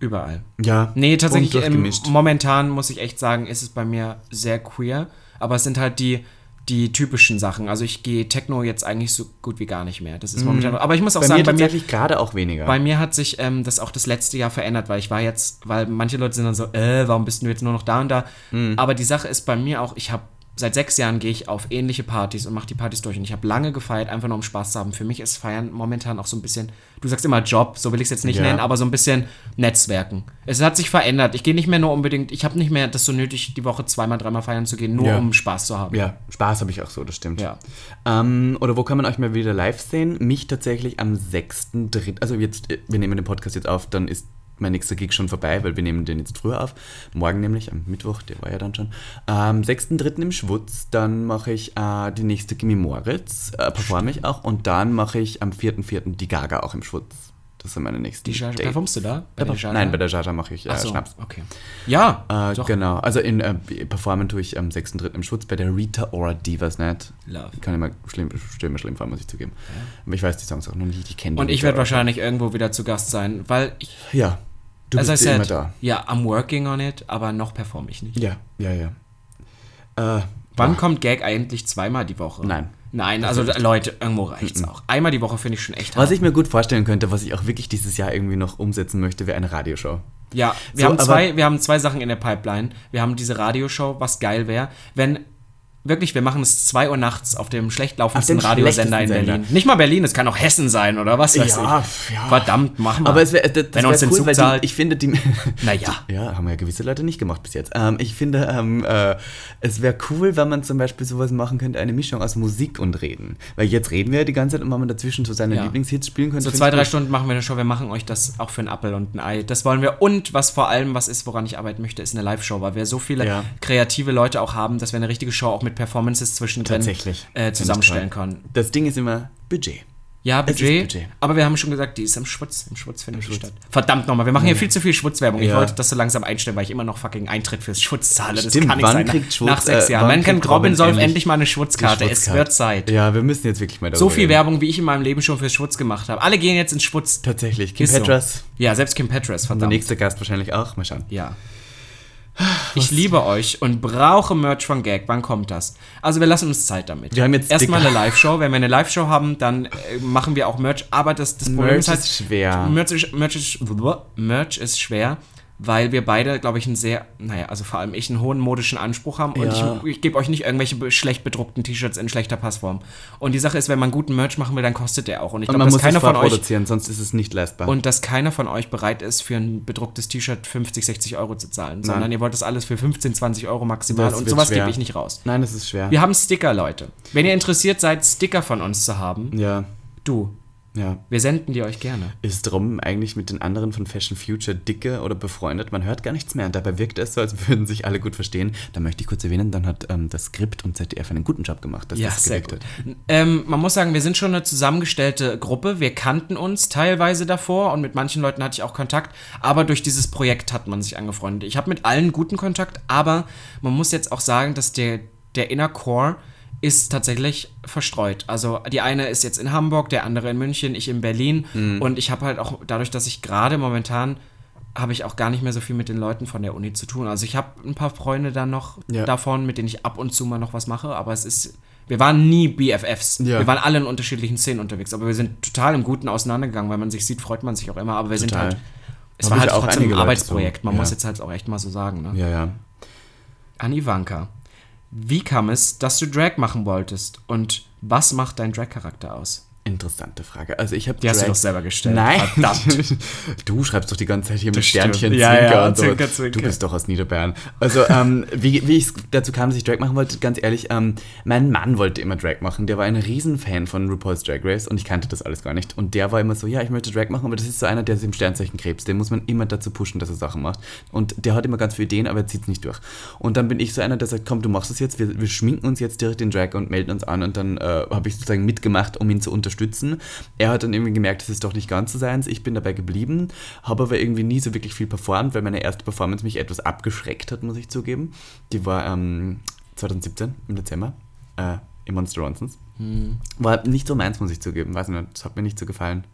Überall. Ja. Nee, tatsächlich, ähm, momentan muss ich echt sagen, ist es bei mir sehr queer. Aber es sind halt die die typischen Sachen. Also ich gehe Techno jetzt eigentlich so gut wie gar nicht mehr. Das ist mhm. momentan. Aber ich muss auch bei sagen, mir bei mir gerade auch weniger. Bei mir hat sich ähm, das auch das letzte Jahr verändert, weil ich war jetzt, weil manche Leute sind dann so, äh, warum bist du jetzt nur noch da und da? Mhm. Aber die Sache ist bei mir auch, ich habe seit sechs Jahren gehe ich auf ähnliche Partys und mache die Partys durch. Und ich habe lange gefeiert, einfach nur um Spaß zu haben. Für mich ist Feiern momentan auch so ein bisschen, du sagst immer Job, so will ich es jetzt nicht ja. nennen, aber so ein bisschen Netzwerken. Es hat sich verändert. Ich gehe nicht mehr nur unbedingt, ich habe nicht mehr das so nötig, die Woche zweimal, dreimal feiern zu gehen, nur ja. um Spaß zu haben. Ja, Spaß habe ich auch so, das stimmt. Ja. Ähm, oder wo kann man euch mal wieder live sehen? Mich tatsächlich am 6.3. Also jetzt, wir nehmen den Podcast jetzt auf, dann ist mein nächster Gig schon vorbei, weil wir nehmen den jetzt früher auf. Morgen nämlich, am Mittwoch, der war ja dann schon. Am 6.3. im Schwutz, dann mache ich äh, die nächste Gimme Moritz, äh, performe ich auch. Und dann mache ich am 4.4. die Gaga auch im Schwutz. Das sind meine nächsten Die Jaja, performst du da? Bei Jaja? Nein, bei der Jaja mache ich äh, so, Schnaps. Okay. Ja, äh, genau. Also in äh, performen tue ich am 6.3. im Schutz bei der Rita Ora Divas Net. Love. Kann immer schlimm, schlimm, schlimm fallen, muss ich zugeben. Ja. Aber ich weiß die Songs auch noch nicht, ich kenne die. Und ich werde wahrscheinlich irgendwo wieder zu Gast sein, weil ich... Ja, du bist also immer da. Ja, I'm working on it, aber noch performe ich nicht. Ja, ja, ja. Äh, Wann boah. kommt Gag eigentlich zweimal die Woche? Nein. Nein, also Leute, irgendwo reicht's auch. Einmal die Woche finde ich schon echt hart. Was ich mir gut vorstellen könnte, was ich auch wirklich dieses Jahr irgendwie noch umsetzen möchte, wäre eine Radioshow. Ja, wir, so, haben zwei, wir haben zwei Sachen in der Pipeline. Wir haben diese Radioshow, was geil wäre, wenn wirklich, wir machen es 2 Uhr nachts auf dem schlecht laufendsten Radiosender in Berlin. Sender. Nicht mal Berlin, es kann auch Hessen sein oder was weiß ja, ich. Ja. Verdammt, machen wir. Aber es wäre, das, Wenn uns den cool, Zug zahlt. Die, ich finde die. Naja. ja, haben ja gewisse Leute nicht gemacht bis jetzt. Ähm, ich finde, ähm, äh, es wäre cool, wenn man zum Beispiel sowas machen könnte, eine Mischung aus Musik und Reden. Weil jetzt reden wir ja die ganze Zeit und wenn man dazwischen so seine ja. Lieblingshits spielen könnte. So zwei, drei Stunden machen wir eine Show, wir machen euch das auch für einen Appel und ein Ei. Das wollen wir. Und was vor allem was ist, woran ich arbeiten möchte, ist eine Live-Show, weil wir so viele ja. kreative Leute auch haben, dass wir eine richtige Show auch mit Performances zwischen zwischendrin Tatsächlich. Äh, zusammenstellen kann. Das Ding ist immer Budget. Ja, Budget, Budget, Aber wir haben schon gesagt, die ist im Schwutz. Im Schwutz findet die statt. Verdammt nochmal, wir machen hier viel zu viel Schwutzwerbung. Ja. Ich wollte das so langsam einstellen, weil ich immer noch fucking Eintritt fürs Schwutz zahle. Das Stimmt, kann nicht sein. Kriegt Schwutz, Nach sechs äh, Jahren. Wann kennt Robin Solf endlich, endlich mal eine Schwutzkarte. Schwutzkarte. Es wird Zeit. Ja, wir müssen jetzt wirklich mal darüber So viel reden. Werbung, wie ich in meinem Leben schon fürs Schwutz gemacht habe. Alle gehen jetzt ins Schwutz. Tatsächlich. Kim Petras. So. Ja, selbst Kim Petras, verdammt. Der nächste Gast wahrscheinlich auch. Mal schauen. Ja. Ich liebe euch und brauche Merch von Gag. Wann kommt das? Also wir lassen uns Zeit damit. Wir haben jetzt erstmal eine Live-Show. Wenn wir eine Live-Show haben, dann äh, machen wir auch Merch. Aber das, das Problem Merch ist halt, schwer. Merch ist, Merch ist, Merch ist schwer weil wir beide, glaube ich, einen sehr, naja, also vor allem ich, einen hohen modischen Anspruch haben und ja. ich, ich gebe euch nicht irgendwelche schlecht bedruckten T-Shirts in schlechter Passform. Und die Sache ist, wenn man guten Merch machen will, dann kostet der auch. Und ich glaube, dass keiner von euch produzieren, sonst ist es nicht leistbar. Und dass keiner von euch bereit ist, für ein bedrucktes T-Shirt 50, 60 Euro zu zahlen, Nein. sondern ihr wollt das alles für 15, 20 Euro maximal das und sowas gebe ich nicht raus. Nein, das ist schwer. Wir haben Sticker, Leute. Wenn ihr interessiert seid, Sticker von uns zu haben, ja. du, ja. Wir senden die euch gerne. Ist Drum eigentlich mit den anderen von Fashion Future dicke oder befreundet? Man hört gar nichts mehr und dabei wirkt es so, als würden sich alle gut verstehen. Da möchte ich kurz erwähnen, dann hat ähm, das Skript und ZDF einen guten Job gemacht, dass ja, das sehr gut. Ähm, man muss sagen, wir sind schon eine zusammengestellte Gruppe. Wir kannten uns teilweise davor und mit manchen Leuten hatte ich auch Kontakt, aber durch dieses Projekt hat man sich angefreundet. Ich habe mit allen guten Kontakt, aber man muss jetzt auch sagen, dass der, der Inner Core ist tatsächlich verstreut. Also die eine ist jetzt in Hamburg, der andere in München, ich in Berlin. Mhm. Und ich habe halt auch dadurch, dass ich gerade momentan habe ich auch gar nicht mehr so viel mit den Leuten von der Uni zu tun. Also ich habe ein paar Freunde dann noch ja. davon, mit denen ich ab und zu mal noch was mache, aber es ist wir waren nie BFFs. Ja. Wir waren alle in unterschiedlichen Szenen unterwegs, aber wir sind total im Guten auseinandergegangen, weil man sich sieht, freut man sich auch immer, aber wir total. sind halt es Hab war halt auch trotzdem ein Arbeitsprojekt, man ja. muss jetzt halt auch echt mal so sagen, ne? Ja, ja. An Ivanka. Wie kam es, dass du Drag machen wolltest und was macht dein Drag-Charakter aus? Interessante Frage. Also ich habe Die Drag hast du doch selber gestellt. Nein. Verdammt. du schreibst doch die ganze Zeit hier mit Sternchen, ja, Zwinker ja, und so. Zwinker, Zwinker. Du bist doch aus Niederbayern. Also ähm, wie, wie ich dazu kam, dass ich Drag machen wollte, ganz ehrlich, ähm, mein Mann wollte immer Drag machen. Der war ein Riesenfan von RuPaul's Drag Race und ich kannte das alles gar nicht. Und der war immer so, ja, ich möchte Drag machen, aber das ist so einer, der ist im Sternzeichen Krebs. Den muss man immer dazu pushen, dass er Sachen macht. Und der hat immer ganz viele Ideen, aber er zieht es nicht durch. Und dann bin ich so einer, der sagt, komm, du machst es jetzt, wir, wir schminken uns jetzt direkt in Drag und melden uns an. Und dann äh, habe ich sozusagen mitgemacht, um ihn zu unterstützen er hat dann irgendwie gemerkt, das ist doch nicht ganz so seins. Ich bin dabei geblieben, habe aber irgendwie nie so wirklich viel performt, weil meine erste Performance mich etwas abgeschreckt hat, muss ich zugeben. Die war ähm, 2017 im Dezember äh, im Monster Ronsons. Hm. War nicht so meins, muss ich zugeben. Weiß nicht, das hat mir nicht so gefallen.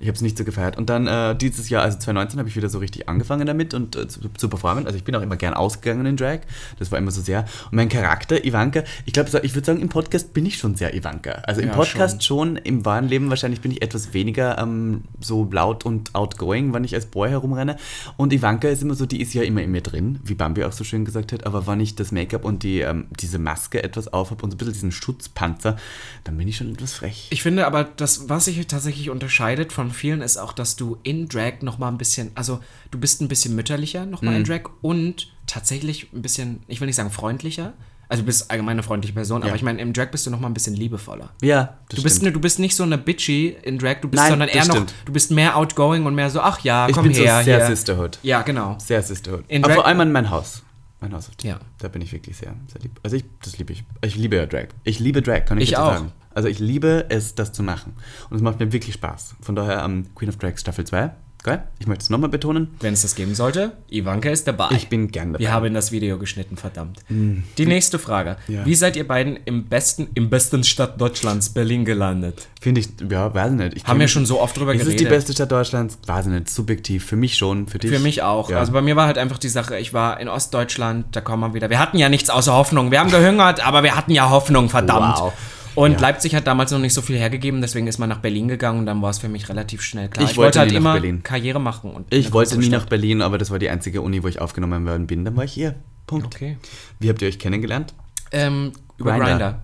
Ich habe es nicht so gefeiert. Und dann äh, dieses Jahr, also 2019, habe ich wieder so richtig angefangen damit und äh, zu, zu, performen. Also ich bin auch immer gern ausgegangen in Drag. Das war immer so sehr. Und mein Charakter, Ivanka, ich glaube, ich würde sagen, im Podcast bin ich schon sehr Ivanka. Also im ja, Podcast schon. schon. im wahren Leben wahrscheinlich bin ich etwas weniger ähm, so laut und outgoing, wenn ich als Boy herumrenne. Und Ivanka ist immer so, die ist ja immer in mir drin, wie Bambi auch so schön gesagt hat. Aber wenn ich das Make-up und die, ähm, diese Maske etwas aufhab und so ein bisschen diesen Schutzpanzer, dann bin ich schon etwas frech. Ich finde aber, das, was sich tatsächlich unterscheidet von vielen, ist auch, dass du in Drag noch mal ein bisschen, also du bist ein bisschen mütterlicher noch mal mhm. in Drag und tatsächlich ein bisschen, ich will nicht sagen freundlicher, also du bist allgemein eine freundliche Person, ja. aber ich meine, im Drag bist du noch mal ein bisschen liebevoller. Ja, das du bist, stimmt. Ne, du bist nicht so eine bitchy in Drag, du bist, Nein, sondern eher noch, du bist mehr outgoing und mehr so, ach ja, komm ich bin her. So sehr hier. Sisterhood. Ja, genau. Sehr Sisterhood. In aber vor allem an mein Haus. Mein Haus. Ja. Da bin ich wirklich sehr, sehr lieb. Also ich, das liebe ich. Ich liebe ja Drag. Ich liebe Drag, kann ich, ich auch. sagen. Also ich liebe es, das zu machen. Und es macht mir wirklich Spaß. Von daher am um, Queen of Drags Staffel 2 Geil. Ich möchte es nochmal betonen. Wenn es das geben sollte, Ivanka ist dabei. Ich bin gern dabei. Wir haben das Video geschnitten, verdammt. Mm. Die nächste Frage. Ja. Wie seid ihr beiden im besten, im besten Stadt Deutschlands, Berlin, gelandet? Finde ich, ja, weiß nicht. Ich haben wir schon so oft drüber ist geredet. Ist es die beste Stadt Deutschlands? Weiß ich nicht. Subjektiv. Für mich schon. Für dich? Für mich auch. Ja. Also bei mir war halt einfach die Sache, ich war in Ostdeutschland, da kommen wir wieder. Wir hatten ja nichts außer Hoffnung. Wir haben gehungert, aber wir hatten ja Hoffnung, verdammt. Wow. Und ja. Leipzig hat damals noch nicht so viel hergegeben, deswegen ist man nach Berlin gegangen und dann war es für mich relativ schnell klar. Ich, ich wollte, wollte halt immer Berlin. Karriere machen. Und ich wollte nie nach Berlin, aber das war die einzige Uni, wo ich aufgenommen worden bin. Dann war ich hier. Punkt. Okay. Wie habt ihr euch kennengelernt? Ähm, über. Grindr.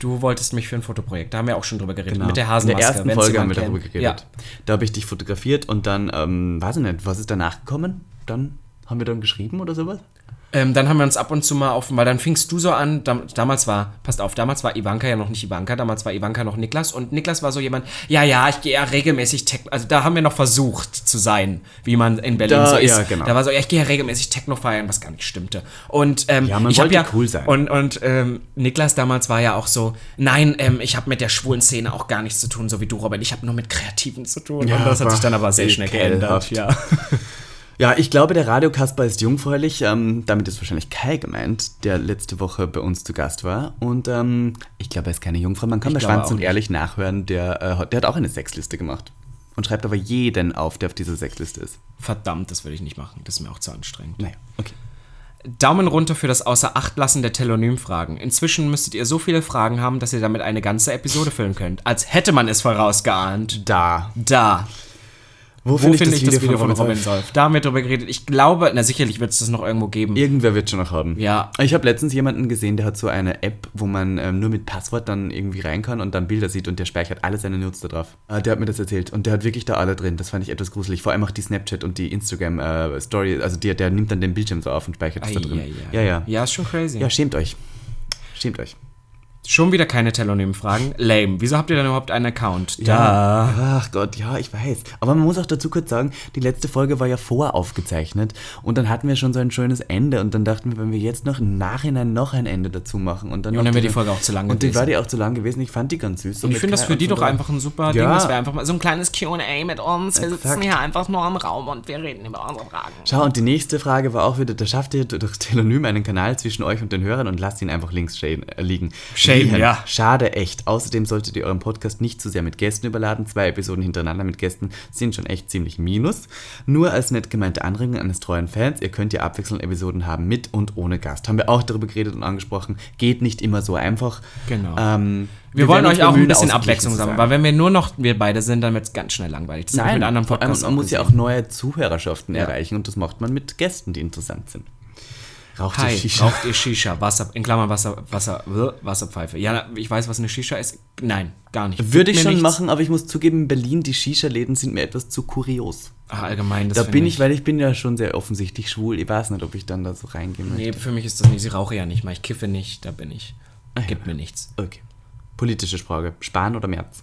Du wolltest mich für ein Fotoprojekt. Da haben wir auch schon drüber geredet. Genau. Mit der Hasenmaske. In der ersten Folge haben wir darüber geredet. Ja. Da habe ich dich fotografiert und dann, ähm, weiß ich nicht, was ist danach gekommen? Dann haben wir dann geschrieben oder sowas? Ähm, dann haben wir uns ab und zu mal auf, weil dann fingst du so an, da, damals war, passt auf, damals war Ivanka ja noch nicht Ivanka, damals war Ivanka noch Niklas und Niklas war so jemand, ja, ja, ich gehe ja regelmäßig Techno, also da haben wir noch versucht zu sein, wie man in Berlin da, so ist. Ja, genau. Da war so, ja, ich gehe ja regelmäßig Techno feiern, was gar nicht stimmte. Und ähm, ja, man ich wollte ja, cool sein. Und, und ähm, Niklas damals war ja auch so, nein, ähm, ich habe mit der schwulen Szene auch gar nichts zu tun, so wie du, Robin, ich habe nur mit Kreativen zu tun. Ja, und das hat sich dann aber sehr schnell geändert, ja. Ja, ich glaube, der Radio Kasper ist jungfräulich. Ähm, damit ist wahrscheinlich Kai gemeint, der letzte Woche bei uns zu Gast war. Und ähm, ich glaube, er ist keine Jungfrau. Man kann ich bei Schwanz und Ehrlich nachhören. Der, äh, der hat auch eine Sexliste gemacht. Und schreibt aber jeden auf, der auf dieser Sexliste ist. Verdammt, das würde ich nicht machen. Das ist mir auch zu anstrengend. Naja, okay. Daumen runter für das Außerachtlassen der Telonym-Fragen. Inzwischen müsstet ihr so viele Fragen haben, dass ihr damit eine ganze Episode füllen könnt. Als hätte man es vorausgeahnt. Da. Da. Wo, finde ich, das, Video, von, von Robin Solf? Da haben wir drüber geredet. Ich glaube, na sicherlich wird es das noch irgendwo geben. Irgendwer wird schon noch haben. Ja. Ich habe letztens jemanden gesehen, der hat so eine App, wo man ähm, nur mit Passwort dann irgendwie rein kann und dann Bilder sieht und der speichert alle seine Nudes da drauf. Äh, der hat mir das erzählt und der hat wirklich da alle drin. Das fand ich etwas gruselig. Vor allem auch die Snapchat und die Instagram äh, Story. Also die, der nimmt dann den Bildschirm so auf und speichert das da drin. Ja, ja. Ja, ist schon crazy. Ja, schämt euch. Schämt euch. Schon wieder keine Telonym-Fragen. Lame. Wieso habt ihr denn überhaupt einen Account? Da. Ja. Ach Gott, ja, ich weiß. Aber man muss auch dazu kurz sagen, die letzte Folge war ja voraufgezeichnet und dann hatten wir schon so ein schönes Ende und dann dachten wir, wenn wir jetzt noch im Nachhinein noch ein Ende dazu machen und dann. Und dann wäre die Folge auch zu lang gewesen. Und die war die auch zu lang gewesen. Ich fand die ganz süß. Und ich finde das für die doch einfach ein super ja. Ding. Das wäre einfach mal so ein kleines QA mit uns. Wir Exakt. sitzen hier einfach nur im Raum und wir reden über unsere Fragen. Schau, und die nächste Frage war auch wieder, da schafft ihr durch Telonym einen Kanal zwischen euch und den Hörern und lasst ihn einfach links äh, liegen. Shame, ja. Schade Schade, echt. Außerdem solltet ihr euren Podcast nicht zu sehr mit Gästen überladen. Zwei Episoden hintereinander mit Gästen sind schon echt ziemlich minus. Nur als nett gemeinte Anregung eines treuen Fans, ihr könnt ja abwechselnd Episoden haben mit und ohne Gast. Haben wir auch darüber geredet und angesprochen. Geht nicht immer so einfach. Genau. Ähm, wir, wir wollen euch auch ein bisschen Abwechslung sammeln, weil wenn wir nur noch wir beide sind, dann wird es ganz schnell langweilig. Das Nein, mit anderen Podcasts man muss ja auch neue Zuhörerschaften ja. erreichen und das macht man mit Gästen, die interessant sind. Raucht Hi, ihr Shisha? Raucht ihr Shisha? Wasser, in Klammern Wasser, Wasser, Wasserpfeife. Ja, ich weiß, was eine Shisha ist. Nein, gar nicht. Würde ich schon nichts. machen, aber ich muss zugeben, in Berlin, die Shisha-Läden sind mir etwas zu kurios. Ach, allgemein, das Da bin ich, weil ich bin ja schon sehr offensichtlich schwul. Ich weiß nicht, ob ich dann da so reingehen möchte. Nee, für mich ist das nicht. Ich rauche ja nicht mal. Ich kiffe nicht, da bin ich. Gibt mir nichts. Okay. Politische Frage. Spahn oder März?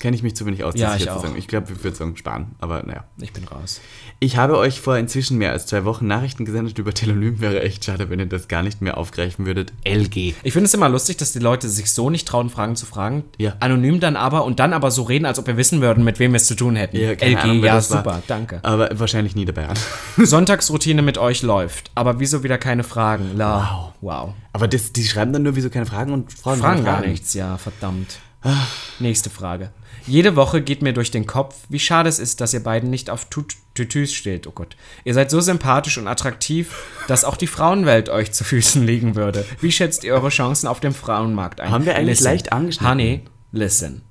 Kenne ich mich zu wenig aus, ja, ich, auch. sagen. Ich glaube, wir würden sagen sparen, aber naja. Ich bin raus. Ich habe euch vor inzwischen mehr als zwei Wochen Nachrichten gesendet über Telonym. Wäre echt schade, wenn ihr das gar nicht mehr aufgreifen würdet. LG. Ich finde es immer lustig, dass die Leute sich so nicht trauen, Fragen zu fragen. Ja. Anonym dann aber und dann aber so reden, als ob wir wissen würden, mit wem wir es zu tun hätten. Ja, LG, Ahnung, ja, super, war. danke. Aber wahrscheinlich nie dabei an. Sonntagsroutine mit euch läuft, aber wieso wieder keine Fragen? La. Wow. Wow. Aber das, die schreiben dann nur, wieso keine Fragen und fragen, fragen gar nichts, ja, verdammt. Ach. Nächste Frage. Jede Woche geht mir durch den Kopf, wie schade es ist, dass ihr beiden nicht auf Tütüs steht. Oh Gott. Ihr seid so sympathisch und attraktiv, dass auch die Frauenwelt euch zu Füßen liegen würde. Wie schätzt ihr eure Chancen auf dem Frauenmarkt ein? Haben wir eigentlich listen. leicht angeschnitten? Honey, listen.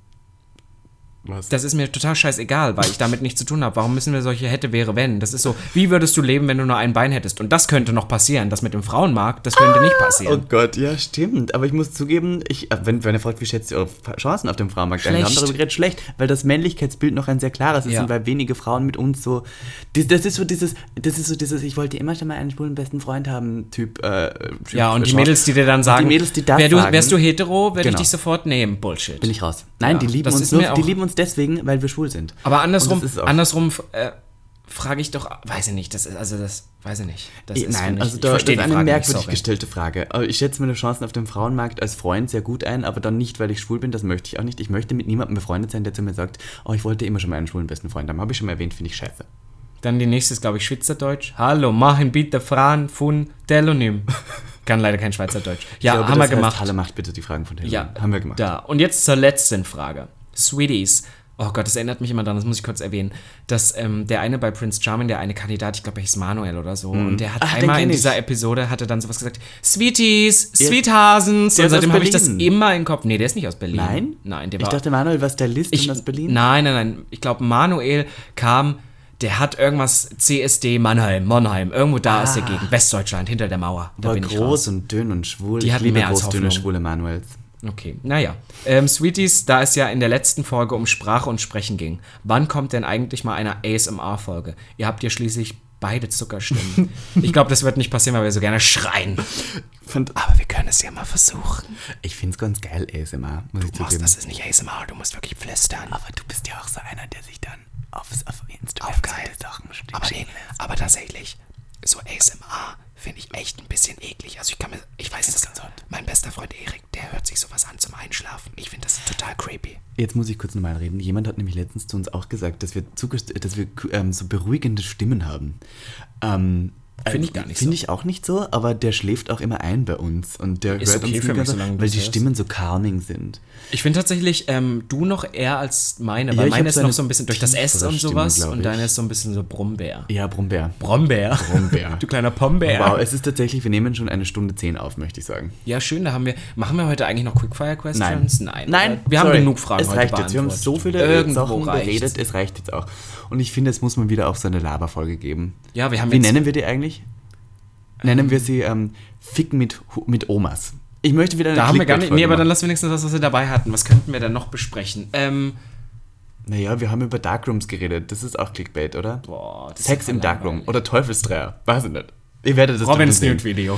Was? Das ist mir total scheißegal, weil ich damit nichts zu tun habe. Warum müssen wir solche hätte, wäre, wenn? Das ist so, wie würdest du leben, wenn du nur ein Bein hättest? Und das könnte noch passieren. Das mit dem Frauenmarkt, das könnte ah, nicht passieren. Oh Gott, ja, stimmt. Aber ich muss zugeben, ich, äh, wenn, wenn ihr fragt, wie schätzt ihr eure Chancen auf dem Frauenmarkt ein? Wir haben darüber geredet, schlecht, weil das Männlichkeitsbild noch ein sehr klares ist ja. und weil wenige Frauen mit uns so. Das, das, ist so dieses, das ist so dieses, ich wollte immer schon mal einen schwulen besten Freund haben, Typ. Äh, typ ja, und die Mädels, die dir dann sagen, die Mädels, die das wär du, wärst du hetero, würde genau. ich dich sofort nehmen. Bullshit. Bin ich raus. Nein, ja, die lieben uns nur, die lieben uns deswegen, weil wir schwul sind. Aber andersrum, andersrum äh, frage ich doch, weiß ich nicht, das ist, also das, weiß ich nicht. Das ist, Nein, also ich, da, ich das ist eine merkwürdig nicht, gestellte Frage. Ich schätze meine Chancen auf dem Frauenmarkt als Freund sehr gut ein, aber dann nicht, weil ich schwul bin, das möchte ich auch nicht. Ich möchte mit niemandem befreundet sein, der zu mir sagt, oh, ich wollte immer schon meinen schwulen besten Freund haben. Habe ich schon mal erwähnt, finde ich scheiße. Dann die nächste ist, glaube ich, Schweizerdeutsch. Hallo, machen bitte Fragen von Telonym. Kann leider kein Schweizerdeutsch. Ja, glaube, haben wir gemacht. Halle macht bitte die Fragen von Telonym. Ja, haben wir gemacht. Da. Und jetzt zur letzten Frage. Sweeties, Oh Gott, das erinnert mich immer daran, das muss ich kurz erwähnen, dass ähm, der eine bei Prince Charming, der eine Kandidat, ich glaube, er hieß Manuel oder so, mhm. und der hat Ach, einmal in dieser Episode, hatte dann sowas gesagt, Sweeties, Sweethasens, und seitdem habe ich das immer im Kopf. Nee, der ist nicht aus Berlin. Nein? Nein, der war... Ich dachte, Manuel war Stylist ich, aus Berlin. Nein, nein, nein, ich glaube, Manuel kam der hat irgendwas CSD Mannheim, Mannheim, irgendwo da ah. aus der Gegend, Westdeutschland, hinter der Mauer. Da war groß und dünn und schwul. Die ich liebe mehr groß, dünne, schwule Manuels. Okay, naja. Ähm, Sweeties, da es ja in der letzten Folge um Sprache und Sprechen ging, wann kommt denn eigentlich mal eine ASMR-Folge? Ihr habt ja schließlich beide Zuckerstimmen. ich glaube, das wird nicht passieren, weil wir so gerne schreien. Aber wir können es ja mal versuchen. Ich finde es ganz geil, ASMR. Muss du ich machst, das ist nicht ASMR, du musst wirklich flüstern. Aber du bist ja auch so einer, der sich dann aufs, auf Instagram auf geil. Sachen aber, nee, aber tatsächlich, so ASMR finde ich echt ein bisschen eklig. Also ich kann mir, ich weiß ganz Mein bester Freund Erik, der hört sich sowas an zum Einschlafen. Ich finde das total creepy. Jetzt muss ich kurz nochmal reden. Jemand hat nämlich letztens zu uns auch gesagt, dass wir, dass wir ähm, so beruhigende Stimmen haben. Ähm, Finde ich gar nicht Finde so. ich auch nicht so, aber der schläft auch immer ein bei uns. Und der ist hört okay uns für mich, so lange weil die Stimmen so calming sind. Ich finde tatsächlich ähm, du noch eher als meine, ja, weil meine ist noch so ein bisschen durch das S und sowas und deine ist so ein bisschen so Brombeer. Ja, Brombeer. Brombeer. Brombeer. du kleiner Pombeer. Wow, es ist tatsächlich, wir nehmen schon eine Stunde zehn auf, möchte ich sagen. Ja, schön, da haben wir, machen wir heute eigentlich noch Quickfire Questions? Nein. Nein. Wir sorry. haben genug Fragen es reicht jetzt. Wir haben so viele Irgendwo Sachen geredet, es reicht jetzt auch. Und ich finde, es muss man wieder auch so eine Laberfolge geben. Ja, wir haben Wie nennen wir die eigentlich? Nennen wir sie ähm, Ficken mit, mit Omas. Ich möchte wieder eine Da haben wir gar nicht. Nee, aber dann lass wenigstens das, was wir dabei hatten. Was könnten wir denn noch besprechen? Ähm. Naja, wir haben über Darkrooms geredet. Das ist auch Clickbait, oder? Boah, Sex im Darkroom oder Teufelsdreier. Weiß ich nicht. Ihr werdet das Robins Nude-Video.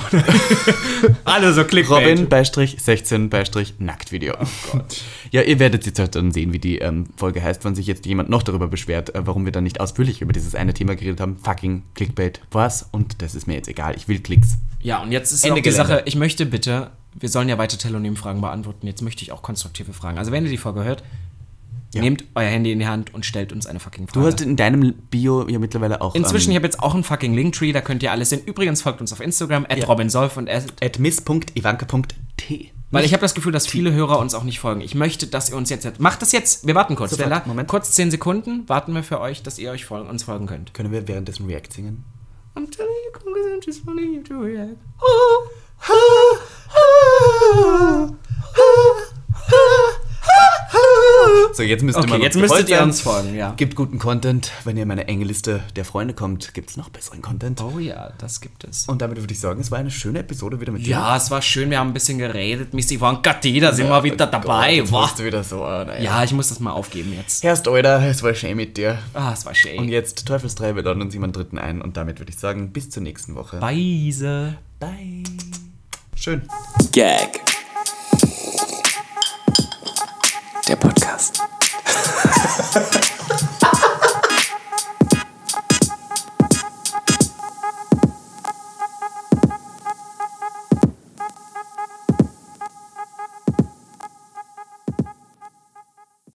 Alle so Clickbait. Robin Beistrich 16 Beistrich Nacktvideo. Oh Gott. Ja, ihr werdet jetzt dann sehen, wie die ähm, Folge heißt, wenn sich jetzt jemand noch darüber beschwert, äh, warum wir dann nicht ausführlich über dieses eine Thema geredet haben. Fucking Clickbait. Was? Und das ist mir jetzt egal. Ich will Klicks. Ja, und jetzt ist Ende die Sache, ich möchte bitte, wir sollen ja weiter Telonym-Fragen beantworten. Jetzt möchte ich auch konstruktive Fragen. Also wenn ihr die Folge hört, ja. Nehmt euer Handy in die Hand und stellt uns eine fucking Frage. Du hast in deinem Bio ja mittlerweile auch. Inzwischen, ähm, ich habe jetzt auch einen fucking Linktree, da könnt ihr alles sehen. Übrigens folgt uns auf Instagram, at ja. robinsolf und at, at miss.ivanka.t. Weil ich habe das Gefühl, dass viele Hörer uns auch nicht folgen. Ich möchte, dass ihr uns jetzt. Macht das jetzt. Wir warten kurz, Stella. Moment. Kurz 10 Sekunden warten wir für euch, dass ihr euch folgen, uns folgen könnt. Können wir währenddessen React singen? I'm telling you, because I'm just wanting you to react. So, jetzt müsst okay, ihr jetzt müsstet ihr uns folgen, ja. Gibt guten Content. Wenn ihr in meine enge Liste der Freunde kommt, gibt es noch besseren Content. Oh ja, das gibt es. Und damit würde ich sagen, es war eine schöne Episode wieder mit dir. Ja, es war schön. Wir haben ein bisschen geredet. Miss Ivanka T, da sind ja, wir wieder dabei. Gott, du wieder so, naja. Ja, ich muss das mal aufgeben jetzt. Herrst, Alter, es war schön mit dir. Ah, es war schön. Und jetzt Teufelsdrei, wir laden uns jemanden dritten ein. Und damit würde ich sagen, bis zur nächsten Woche. Weise. Bye. Schön. Gag. der Podcast.